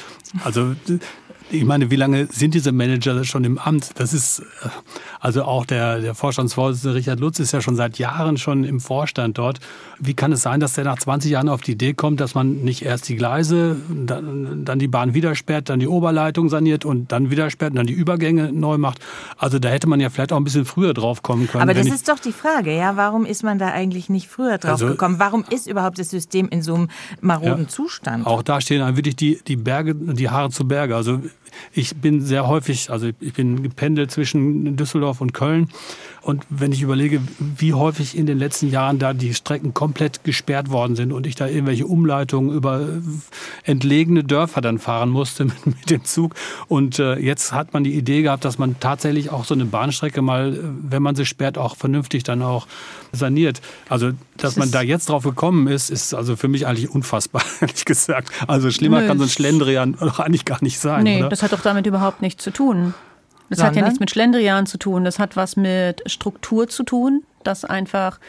Also ich meine, wie lange sind diese Manager schon im Amt? Das ist, äh, also auch der, der Vorstandsvorsitzende Richard Lutz ist ja schon seit Jahren schon im Vorstand dort. Wie kann es sein, dass der nach 20 Jahren auf die Idee kommt, dass man nicht erst die Gleise, dann, dann die Bahn wieder sperrt, dann die Oberleitung saniert und dann wieder sperrt und dann die Übergänge neu macht? Also da hätte man ja vielleicht auch ein bisschen früher drauf kommen können. Aber das ist doch die Frage, ja, warum ist man da eigentlich nicht früher drauf also, gekommen? Warum ist überhaupt das System in so einem maroden ja, Zustand? Auch da stehen dann wirklich die, die Berge, die Haare zu Berge. Also ich bin sehr häufig, also ich bin gependelt zwischen Düsseldorf und Köln. Und wenn ich überlege, wie häufig in den letzten Jahren da die Strecken komplett gesperrt worden sind und ich da irgendwelche Umleitungen über entlegene Dörfer dann fahren musste [LAUGHS] mit, mit dem Zug. Und äh, jetzt hat man die Idee gehabt, dass man tatsächlich auch so eine Bahnstrecke mal, wenn man sie sperrt, auch vernünftig dann auch saniert. Also, dass man da jetzt drauf gekommen ist, ist also für mich eigentlich unfassbar, [LAUGHS] ehrlich gesagt. Also schlimmer Nö. kann so ein Schlendrian doch eigentlich gar nicht sein. Nee, oder? das hat doch damit überhaupt nichts zu tun. Das Sondern? hat ja nichts mit Schlendrian zu tun. Das hat was mit Struktur zu tun, dass einfach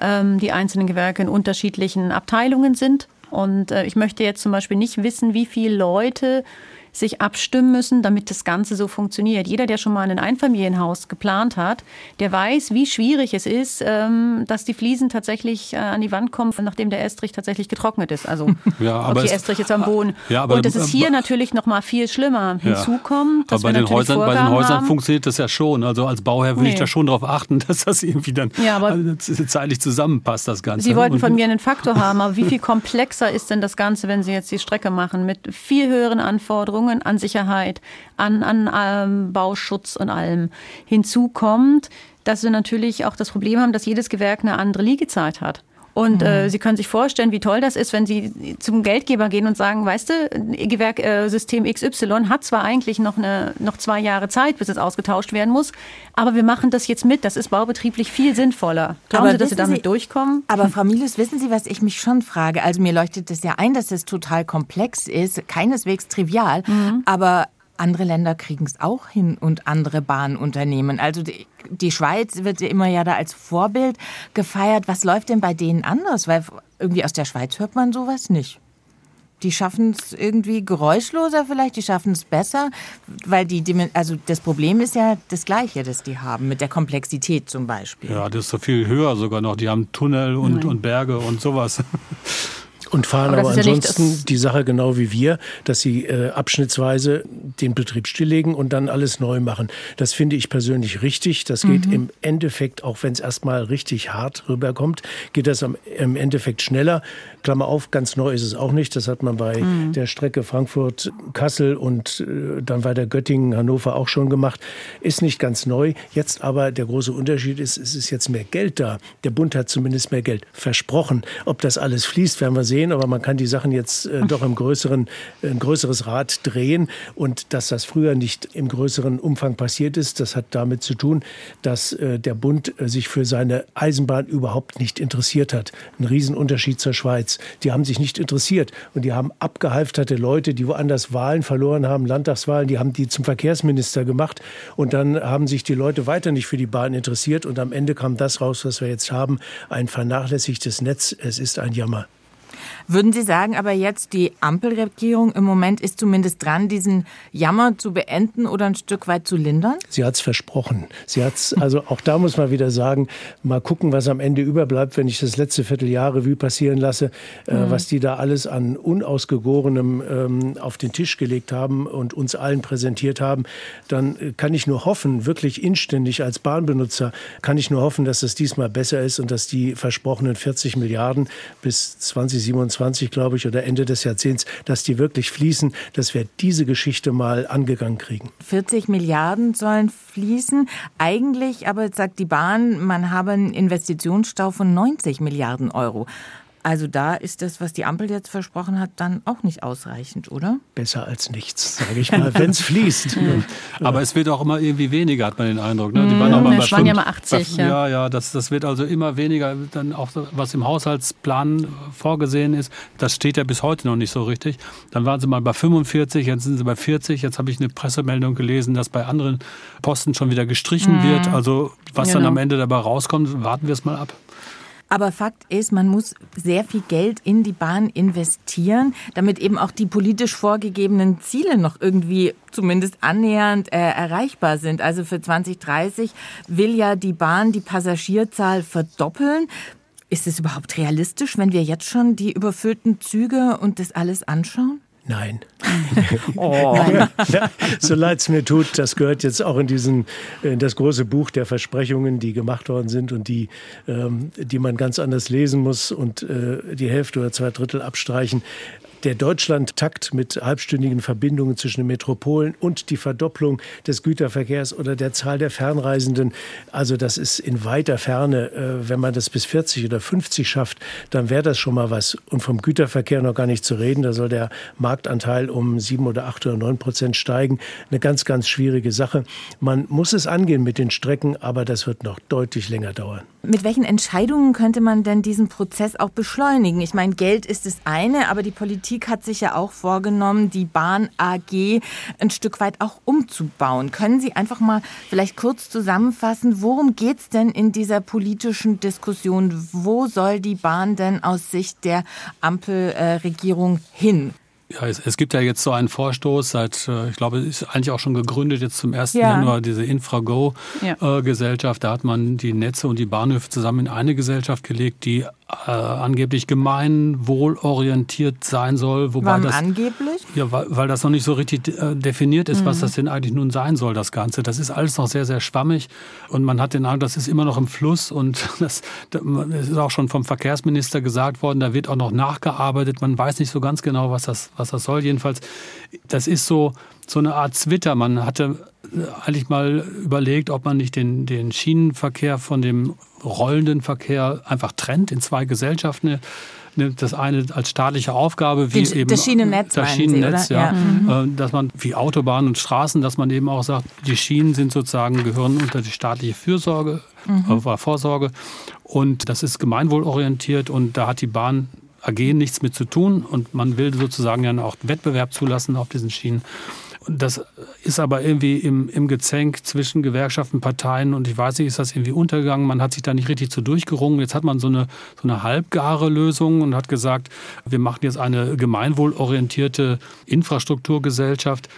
ähm, die einzelnen Gewerke in unterschiedlichen Abteilungen sind. Und äh, ich möchte jetzt zum Beispiel nicht wissen, wie viele Leute sich abstimmen müssen, damit das Ganze so funktioniert. Jeder, der schon mal ein Einfamilienhaus geplant hat, der weiß, wie schwierig es ist, ähm, dass die Fliesen tatsächlich äh, an die Wand kommen, nachdem der Estrich tatsächlich getrocknet ist. Also [LAUGHS] ja, aber okay, Estrich ist am Boden. [LAUGHS] Ja, aber, Und das ist hier aber, natürlich noch mal viel schlimmer. Hinzu kommt, dass aber bei den Häusern, bei den Häusern haben. funktioniert das ja schon. Also als Bauherr will nee. ich da schon darauf achten, [LAUGHS] dass das irgendwie dann ja, zeitlich zusammenpasst, das Ganze. Sie wollten von mir einen Faktor haben, aber wie viel komplexer ist denn das Ganze, wenn Sie jetzt die Strecke machen mit viel höheren Anforderungen? Bedingungen an Sicherheit, an, an ähm, Bauschutz und allem. Hinzu kommt, dass wir natürlich auch das Problem haben, dass jedes Gewerk eine andere Liegezeit hat. Und äh, mhm. äh, Sie können sich vorstellen, wie toll das ist, wenn Sie zum Geldgeber gehen und sagen, weißt du, Gewerksystem äh, XY hat zwar eigentlich noch, eine, noch zwei Jahre Zeit, bis es ausgetauscht werden muss, aber wir machen das jetzt mit. Das ist baubetrieblich viel sinnvoller. Glauben aber Sie, dass Sie damit Sie, durchkommen? Aber Frau Milius, wissen Sie, was ich mich schon frage? Also mir leuchtet es ja ein, dass es total komplex ist, keineswegs trivial, mhm. aber andere Länder kriegen es auch hin und andere Bahnunternehmen. Also die, die Schweiz wird ja immer ja da als Vorbild gefeiert. Was läuft denn bei denen anders? Weil irgendwie aus der Schweiz hört man sowas nicht. Die schaffen es irgendwie geräuschloser vielleicht, die schaffen es besser, weil die, also das Problem ist ja das Gleiche, das die haben, mit der Komplexität zum Beispiel. Ja, das ist so viel höher sogar noch. Die haben Tunnel und, und Berge und sowas. Und fahren aber, aber ansonsten ja die Sache genau wie wir, dass sie äh, abschnittsweise den Betrieb stilllegen und dann alles neu machen. Das finde ich persönlich richtig. Das geht mhm. im Endeffekt, auch wenn es erstmal richtig hart rüberkommt, geht das am, im Endeffekt schneller. Klammer auf, ganz neu ist es auch nicht. Das hat man bei mhm. der Strecke Frankfurt-Kassel und äh, dann weiter Göttingen-Hannover auch schon gemacht. Ist nicht ganz neu. Jetzt aber der große Unterschied ist, es ist jetzt mehr Geld da. Der Bund hat zumindest mehr Geld versprochen. Ob das alles fließt, werden wir sehen sehen, aber man kann die Sachen jetzt äh, doch im größeren, ein größeres Rad drehen. Und dass das früher nicht im größeren Umfang passiert ist, das hat damit zu tun, dass äh, der Bund äh, sich für seine Eisenbahn überhaupt nicht interessiert hat. Ein Riesenunterschied zur Schweiz. Die haben sich nicht interessiert und die haben abgehalfterte Leute, die woanders Wahlen verloren haben, Landtagswahlen, die haben die zum Verkehrsminister gemacht und dann haben sich die Leute weiter nicht für die Bahn interessiert und am Ende kam das raus, was wir jetzt haben, ein vernachlässigtes Netz. Es ist ein Jammer. Würden Sie sagen, aber jetzt die Ampelregierung im Moment ist zumindest dran, diesen Jammer zu beenden oder ein Stück weit zu lindern? Sie hat es versprochen. Sie hat's, also auch da muss man wieder sagen, mal gucken, was am Ende überbleibt, wenn ich das letzte Vierteljahr Revue passieren lasse, äh, mhm. was die da alles an Unausgegorenem ähm, auf den Tisch gelegt haben und uns allen präsentiert haben, dann äh, kann ich nur hoffen, wirklich inständig als Bahnbenutzer, kann ich nur hoffen, dass es diesmal besser ist und dass die versprochenen 40 Milliarden bis 2027 2025, glaube ich, oder Ende des Jahrzehnts, dass die wirklich fließen, dass wir diese Geschichte mal angegangen kriegen. 40 Milliarden sollen fließen. Eigentlich aber sagt die Bahn, man habe einen Investitionsstau von 90 Milliarden Euro. Also da ist das, was die Ampel jetzt versprochen hat, dann auch nicht ausreichend, oder? Besser als nichts, sage ich mal, wenn es [LAUGHS] fließt. Aber es wird auch immer irgendwie weniger, hat man den Eindruck. Ne? Die waren, mhm. auch waren ja mal 80. Bei, ja, ja, das, das wird also immer weniger. Dann auch, was im Haushaltsplan vorgesehen ist, das steht ja bis heute noch nicht so richtig. Dann waren sie mal bei 45, jetzt sind sie bei 40. Jetzt habe ich eine Pressemeldung gelesen, dass bei anderen Posten schon wieder gestrichen mhm. wird. Also was genau. dann am Ende dabei rauskommt, warten wir es mal ab. Aber Fakt ist, man muss sehr viel Geld in die Bahn investieren, damit eben auch die politisch vorgegebenen Ziele noch irgendwie zumindest annähernd äh, erreichbar sind. Also für 2030 will ja die Bahn die Passagierzahl verdoppeln. Ist es überhaupt realistisch, wenn wir jetzt schon die überfüllten Züge und das alles anschauen? Nein. [LAUGHS] oh. so leid es mir tut, das gehört jetzt auch in diesen, in das große Buch der Versprechungen, die gemacht worden sind und die, ähm, die man ganz anders lesen muss und äh, die Hälfte oder zwei Drittel abstreichen der Deutschland-Takt mit halbstündigen Verbindungen zwischen den Metropolen und die Verdopplung des Güterverkehrs oder der Zahl der Fernreisenden. Also das ist in weiter Ferne. Äh, wenn man das bis 40 oder 50 schafft, dann wäre das schon mal was. Und vom Güterverkehr noch gar nicht zu reden. Da soll der Marktanteil um sieben oder acht oder neun Prozent steigen. Eine ganz, ganz schwierige Sache. Man muss es angehen mit den Strecken, aber das wird noch deutlich länger dauern. Mit welchen Entscheidungen könnte man denn diesen Prozess auch beschleunigen? Ich meine, Geld ist das eine, aber die Politik hat sich ja auch vorgenommen, die Bahn AG ein Stück weit auch umzubauen. Können Sie einfach mal vielleicht kurz zusammenfassen, worum geht es denn in dieser politischen Diskussion? Wo soll die Bahn denn aus Sicht der Ampelregierung hin? Ja, es, es, gibt ja jetzt so einen Vorstoß seit, äh, ich glaube, ist eigentlich auch schon gegründet jetzt zum 1. Ja. Januar, diese Infrago-Gesellschaft. Ja. Da hat man die Netze und die Bahnhöfe zusammen in eine Gesellschaft gelegt, die äh, angeblich gemeinwohlorientiert sein soll. Wobei Warum das, angeblich? Ja, weil, weil das noch nicht so richtig äh, definiert ist, mhm. was das denn eigentlich nun sein soll, das Ganze. Das ist alles noch sehr, sehr schwammig und man hat den Eindruck, das ist immer noch im Fluss und [LAUGHS] das, das ist auch schon vom Verkehrsminister gesagt worden, da wird auch noch nachgearbeitet. Man weiß nicht so ganz genau, was das, was das soll. Jedenfalls, das ist so, so eine Art Zwitter. Man hatte eigentlich mal überlegt, ob man nicht den, den Schienenverkehr von dem rollenden Verkehr einfach trennt in zwei Gesellschaften nimmt das eine als staatliche Aufgabe, wie Den, eben das Schienennetz, das Schienennetz Sie, ja, ja. Mhm. Äh, dass man wie Autobahnen und Straßen, dass man eben auch sagt, die Schienen sind sozusagen gehören unter die staatliche Fürsorge, mhm. äh, Vorsorge und das ist gemeinwohlorientiert und da hat die Bahn AG nichts mit zu tun und man will sozusagen ja auch Wettbewerb zulassen auf diesen Schienen. Das ist aber irgendwie im, im Gezänk zwischen Gewerkschaften, Parteien und ich weiß nicht, ist das irgendwie untergegangen. Man hat sich da nicht richtig zu durchgerungen. Jetzt hat man so eine, so eine halbgare Lösung und hat gesagt, wir machen jetzt eine gemeinwohlorientierte Infrastrukturgesellschaft.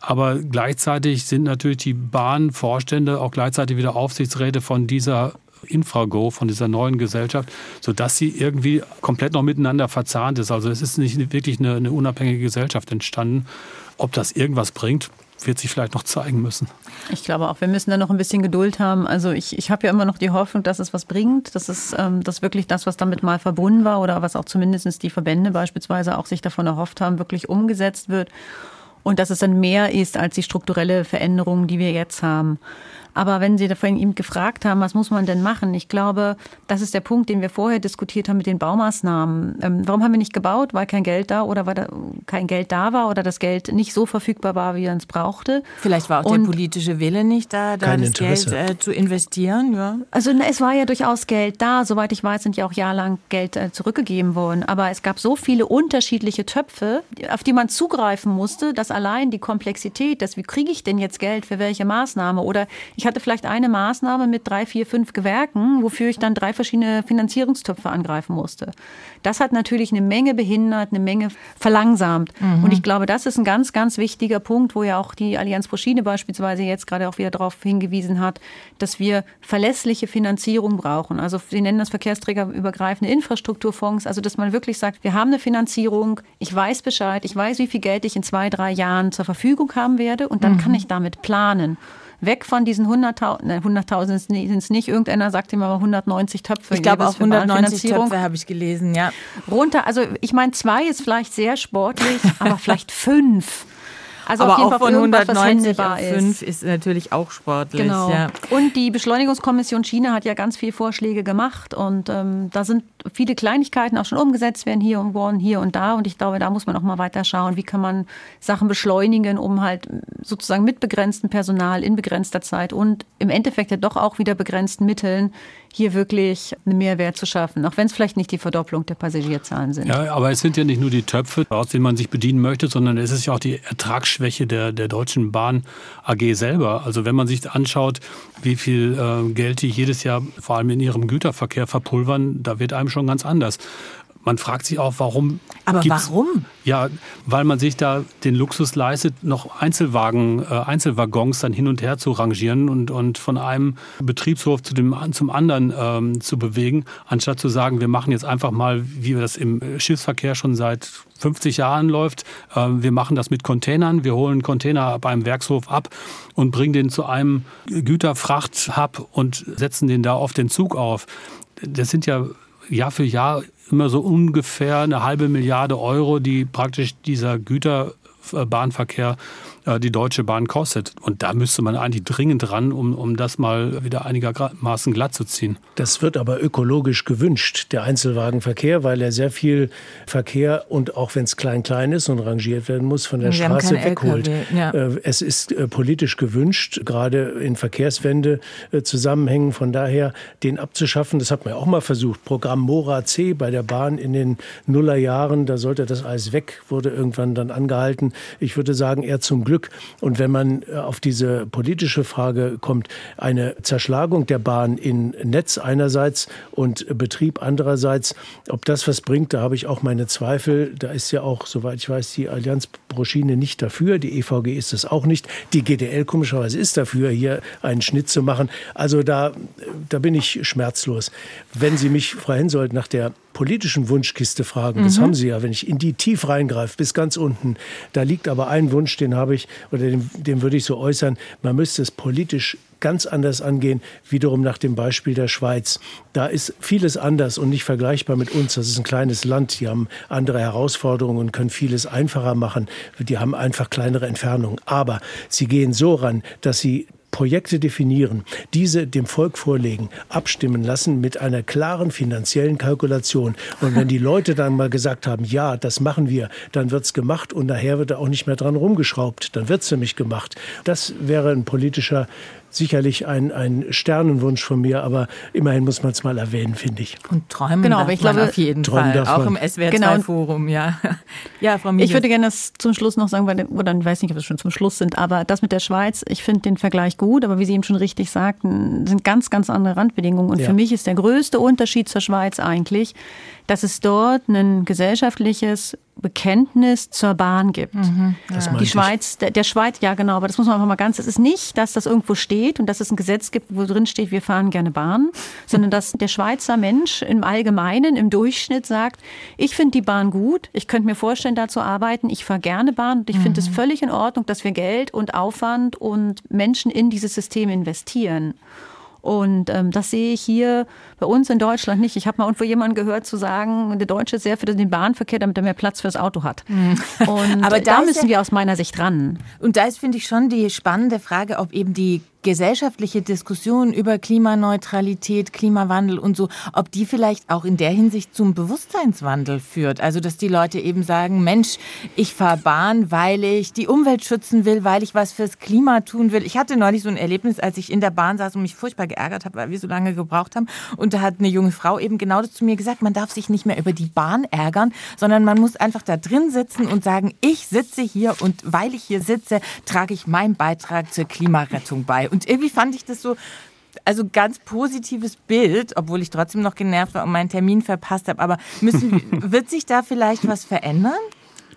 Aber gleichzeitig sind natürlich die Bahnvorstände auch gleichzeitig wieder Aufsichtsräte von dieser Infrago, von dieser neuen Gesellschaft, sodass sie irgendwie komplett noch miteinander verzahnt ist. Also es ist nicht wirklich eine, eine unabhängige Gesellschaft entstanden. Ob das irgendwas bringt, wird sich vielleicht noch zeigen müssen. Ich glaube auch, wir müssen da noch ein bisschen Geduld haben. Also ich, ich habe ja immer noch die Hoffnung, dass es was bringt, dass es ähm, dass wirklich das, was damit mal verbunden war oder was auch zumindest die Verbände beispielsweise auch sich davon erhofft haben, wirklich umgesetzt wird und dass es dann mehr ist als die strukturelle Veränderung, die wir jetzt haben. Aber wenn Sie von ihm gefragt haben, was muss man denn machen? Ich glaube, das ist der Punkt, den wir vorher diskutiert haben mit den Baumaßnahmen. Ähm, warum haben wir nicht gebaut? Weil kein Geld da oder weil da kein Geld da war oder das Geld nicht so verfügbar war, wie man es brauchte. Vielleicht war auch Und der politische Wille nicht da, da das Interesse. Geld äh, zu investieren. Ja. Also es war ja durchaus Geld da. Soweit ich weiß, sind ja auch jahrelang Geld äh, zurückgegeben worden. Aber es gab so viele unterschiedliche Töpfe, auf die man zugreifen musste, dass allein die Komplexität, dass wie kriege ich denn jetzt Geld für welche Maßnahme oder ich hatte vielleicht eine Maßnahme mit drei, vier, fünf Gewerken, wofür ich dann drei verschiedene Finanzierungstöpfe angreifen musste. Das hat natürlich eine Menge behindert, eine Menge verlangsamt. Mhm. Und ich glaube, das ist ein ganz, ganz wichtiger Punkt, wo ja auch die Allianz pro Schiene beispielsweise jetzt gerade auch wieder darauf hingewiesen hat, dass wir verlässliche Finanzierung brauchen. Also Sie nennen das verkehrsträgerübergreifende Infrastrukturfonds, also dass man wirklich sagt, wir haben eine Finanzierung, ich weiß Bescheid, ich weiß, wie viel Geld ich in zwei, drei Jahren zur Verfügung haben werde und dann mhm. kann ich damit planen weg von diesen 100.000, ne, 100.000 sind es nicht, irgendeiner sagt immer 190 Töpfe. Ich glaube auch 190 Töpfe habe ich gelesen, ja. Runter, also ich meine, zwei ist vielleicht sehr sportlich, [LAUGHS] aber vielleicht fünf. Also aber auch von 190 auf 5 ist natürlich auch sportlich. Genau. Ja. Und die Beschleunigungskommission China hat ja ganz viele Vorschläge gemacht und ähm, da sind viele Kleinigkeiten auch schon umgesetzt werden, hier und one, hier und da. Und ich glaube, da muss man auch mal weiter schauen, wie kann man Sachen beschleunigen, um halt sozusagen mit begrenztem Personal in begrenzter Zeit und im Endeffekt ja doch auch wieder begrenzten Mitteln hier wirklich einen Mehrwert zu schaffen, auch wenn es vielleicht nicht die Verdopplung der Passagierzahlen sind. Ja, aber es sind ja nicht nur die Töpfe, aus denen man sich bedienen möchte, sondern es ist ja auch die Ertragsschwäche der, der Deutschen Bahn AG selber. Also wenn man sich anschaut, wie viel äh, Geld die jedes Jahr vor allem in ihrem Güterverkehr verpulvern, da wird einem schon ganz anders man fragt sich auch, warum. Aber warum? Ja, weil man sich da den Luxus leistet, noch Einzelwagen, äh, Einzelwaggons dann hin und her zu rangieren und, und von einem Betriebshof zu dem, zum anderen ähm, zu bewegen, anstatt zu sagen, wir machen jetzt einfach mal, wie das im Schiffsverkehr schon seit 50 Jahren läuft, äh, wir machen das mit Containern, wir holen Container beim Werkshof ab und bringen den zu einem Güterfrachthub und setzen den da auf den Zug auf. Das sind ja Jahr für Jahr immer so ungefähr eine halbe Milliarde Euro, die praktisch dieser Güterbahnverkehr die Deutsche Bahn kostet. Und da müsste man eigentlich dringend ran, um, um das mal wieder einigermaßen glatt zu ziehen. Das wird aber ökologisch gewünscht, der Einzelwagenverkehr, weil er sehr viel Verkehr und auch wenn es klein-klein ist und rangiert werden muss, von der Wir Straße wegholt. Ja. Äh, es ist äh, politisch gewünscht, gerade in Verkehrswende Zusammenhängen. Von daher den abzuschaffen, das hat man ja auch mal versucht. Programm Mora C bei der Bahn in den Nullerjahren, da sollte das alles weg, wurde irgendwann dann angehalten. Ich würde sagen, eher zum Glück Glück. Und wenn man äh, auf diese politische Frage kommt, eine Zerschlagung der Bahn in Netz einerseits und Betrieb andererseits, ob das was bringt, da habe ich auch meine Zweifel. Da ist ja auch, soweit ich weiß, die Allianz Broschine nicht dafür. Die EVG ist es auch nicht. Die GDL komischerweise ist dafür, hier einen Schnitt zu machen. Also da, da bin ich schmerzlos. Wenn Sie mich, Frau Hensoldt, nach der politischen Wunschkiste fragen, mhm. das haben Sie ja, wenn ich in die tief reingreife, bis ganz unten. Da liegt aber ein Wunsch, den habe ich, oder den, den würde ich so äußern, man müsste es politisch ganz anders angehen, wiederum nach dem Beispiel der Schweiz. Da ist vieles anders und nicht vergleichbar mit uns. Das ist ein kleines Land, die haben andere Herausforderungen und können vieles einfacher machen. Die haben einfach kleinere Entfernungen. Aber sie gehen so ran, dass sie Projekte definieren, diese dem Volk vorlegen, abstimmen lassen mit einer klaren finanziellen Kalkulation. Und wenn die [LAUGHS] Leute dann mal gesagt haben, ja, das machen wir, dann wird's gemacht und nachher wird da auch nicht mehr dran rumgeschraubt. Dann wird's nämlich gemacht. Das wäre ein politischer sicherlich ein, ein Sternenwunsch von mir, aber immerhin muss man es mal erwähnen, finde ich. Und träumen genau, aber ich glaube, auf jeden Fall. Auch im SWR2-Forum, genau. ja. [LAUGHS] ja, Frau Miegel. Ich würde gerne das zum Schluss noch sagen, weil, oder ich weiß nicht, ob wir schon zum Schluss sind, aber das mit der Schweiz, ich finde den Vergleich gut, aber wie Sie eben schon richtig sagten, sind ganz, ganz andere Randbedingungen. Und ja. für mich ist der größte Unterschied zur Schweiz eigentlich, dass es dort ein gesellschaftliches Bekenntnis zur Bahn gibt. Mhm, ja. Die Schweiz, der, der, Schweiz, ja genau, aber das muss man einfach mal ganz, es ist nicht, dass das irgendwo steht und dass es ein Gesetz gibt, wo drin steht, wir fahren gerne Bahn, [LAUGHS] sondern dass der Schweizer Mensch im Allgemeinen, im Durchschnitt sagt, ich finde die Bahn gut, ich könnte mir vorstellen, da zu arbeiten, ich fahre gerne Bahn und ich mhm. finde es völlig in Ordnung, dass wir Geld und Aufwand und Menschen in dieses System investieren. Und ähm, das sehe ich hier bei uns in Deutschland nicht. Ich habe mal irgendwo jemanden gehört zu sagen, der Deutsche ist sehr für den Bahnverkehr, damit er mehr Platz fürs Auto hat. Mhm. [LAUGHS] Aber da, da müssen wir aus meiner Sicht ran. Und da ist, finde ich, schon die spannende Frage, ob eben die gesellschaftliche Diskussion über Klimaneutralität, Klimawandel und so, ob die vielleicht auch in der Hinsicht zum Bewusstseinswandel führt. Also, dass die Leute eben sagen, Mensch, ich fahre Bahn, weil ich die Umwelt schützen will, weil ich was fürs Klima tun will. Ich hatte neulich so ein Erlebnis, als ich in der Bahn saß und mich furchtbar geärgert habe, weil wir so lange gebraucht haben. Und da hat eine junge Frau eben genau das zu mir gesagt, man darf sich nicht mehr über die Bahn ärgern, sondern man muss einfach da drin sitzen und sagen, ich sitze hier und weil ich hier sitze, trage ich meinen Beitrag zur Klimarettung bei. Und irgendwie fand ich das so, also ganz positives Bild, obwohl ich trotzdem noch genervt war und meinen Termin verpasst habe. Aber müssen, [LAUGHS] wird sich da vielleicht was verändern?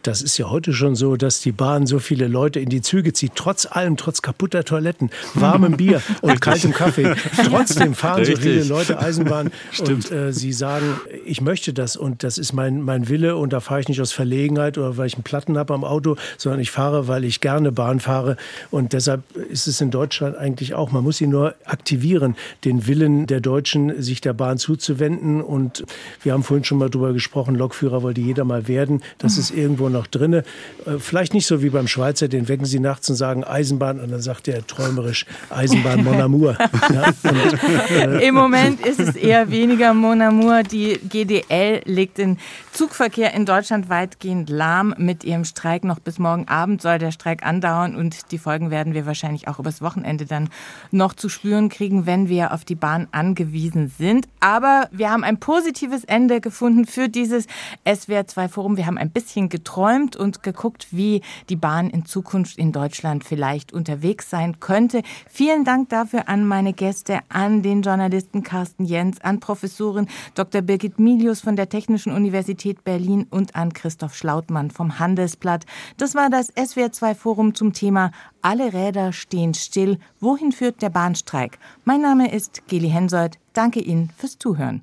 Das ist ja heute schon so, dass die Bahn so viele Leute in die Züge zieht, trotz allem, trotz kaputter Toiletten, warmem [LAUGHS] Bier und kaltem Kaffee. Trotzdem fahren Richtig. so viele Leute Eisenbahn [LAUGHS] Stimmt. und äh, sie sagen, ich möchte das und das ist mein, mein Wille und da fahre ich nicht aus Verlegenheit oder weil ich einen Platten habe am Auto, sondern ich fahre, weil ich gerne Bahn fahre und deshalb ist es in Deutschland eigentlich auch, man muss sie nur aktivieren, den Willen der Deutschen, sich der Bahn zuzuwenden und wir haben vorhin schon mal drüber gesprochen, Lokführer wollte jeder mal werden, das ist irgendwo noch drinne. Äh, vielleicht nicht so wie beim Schweizer, den wecken Sie nachts und sagen Eisenbahn und dann sagt er träumerisch Eisenbahn Mon Amour. [LAUGHS] Ja, und, äh, Im Moment ist es eher weniger Mon Amour. Die GDL legt den Zugverkehr in Deutschland weitgehend lahm. Mit ihrem Streik noch bis morgen Abend soll der Streik andauern und die Folgen werden wir wahrscheinlich auch übers Wochenende dann noch zu spüren kriegen, wenn wir auf die Bahn angewiesen sind. Aber wir haben ein positives Ende gefunden für dieses SWR2-Forum. Wir haben ein bisschen geträumt und geguckt, wie die Bahn in Zukunft in Deutschland vielleicht unterwegs sein könnte. Vielen Dank dafür an meine Gäste, an den Journalisten Carsten Jens, an Professorin Dr. Birgit Milius von der Technischen Universität Berlin und an Christoph Schlautmann vom Handelsblatt. Das war das SWR2-Forum zum Thema Alle Räder stehen still. Wohin führt der Bahnstreik? Mein Name ist Geli Hensoldt. Danke Ihnen fürs Zuhören.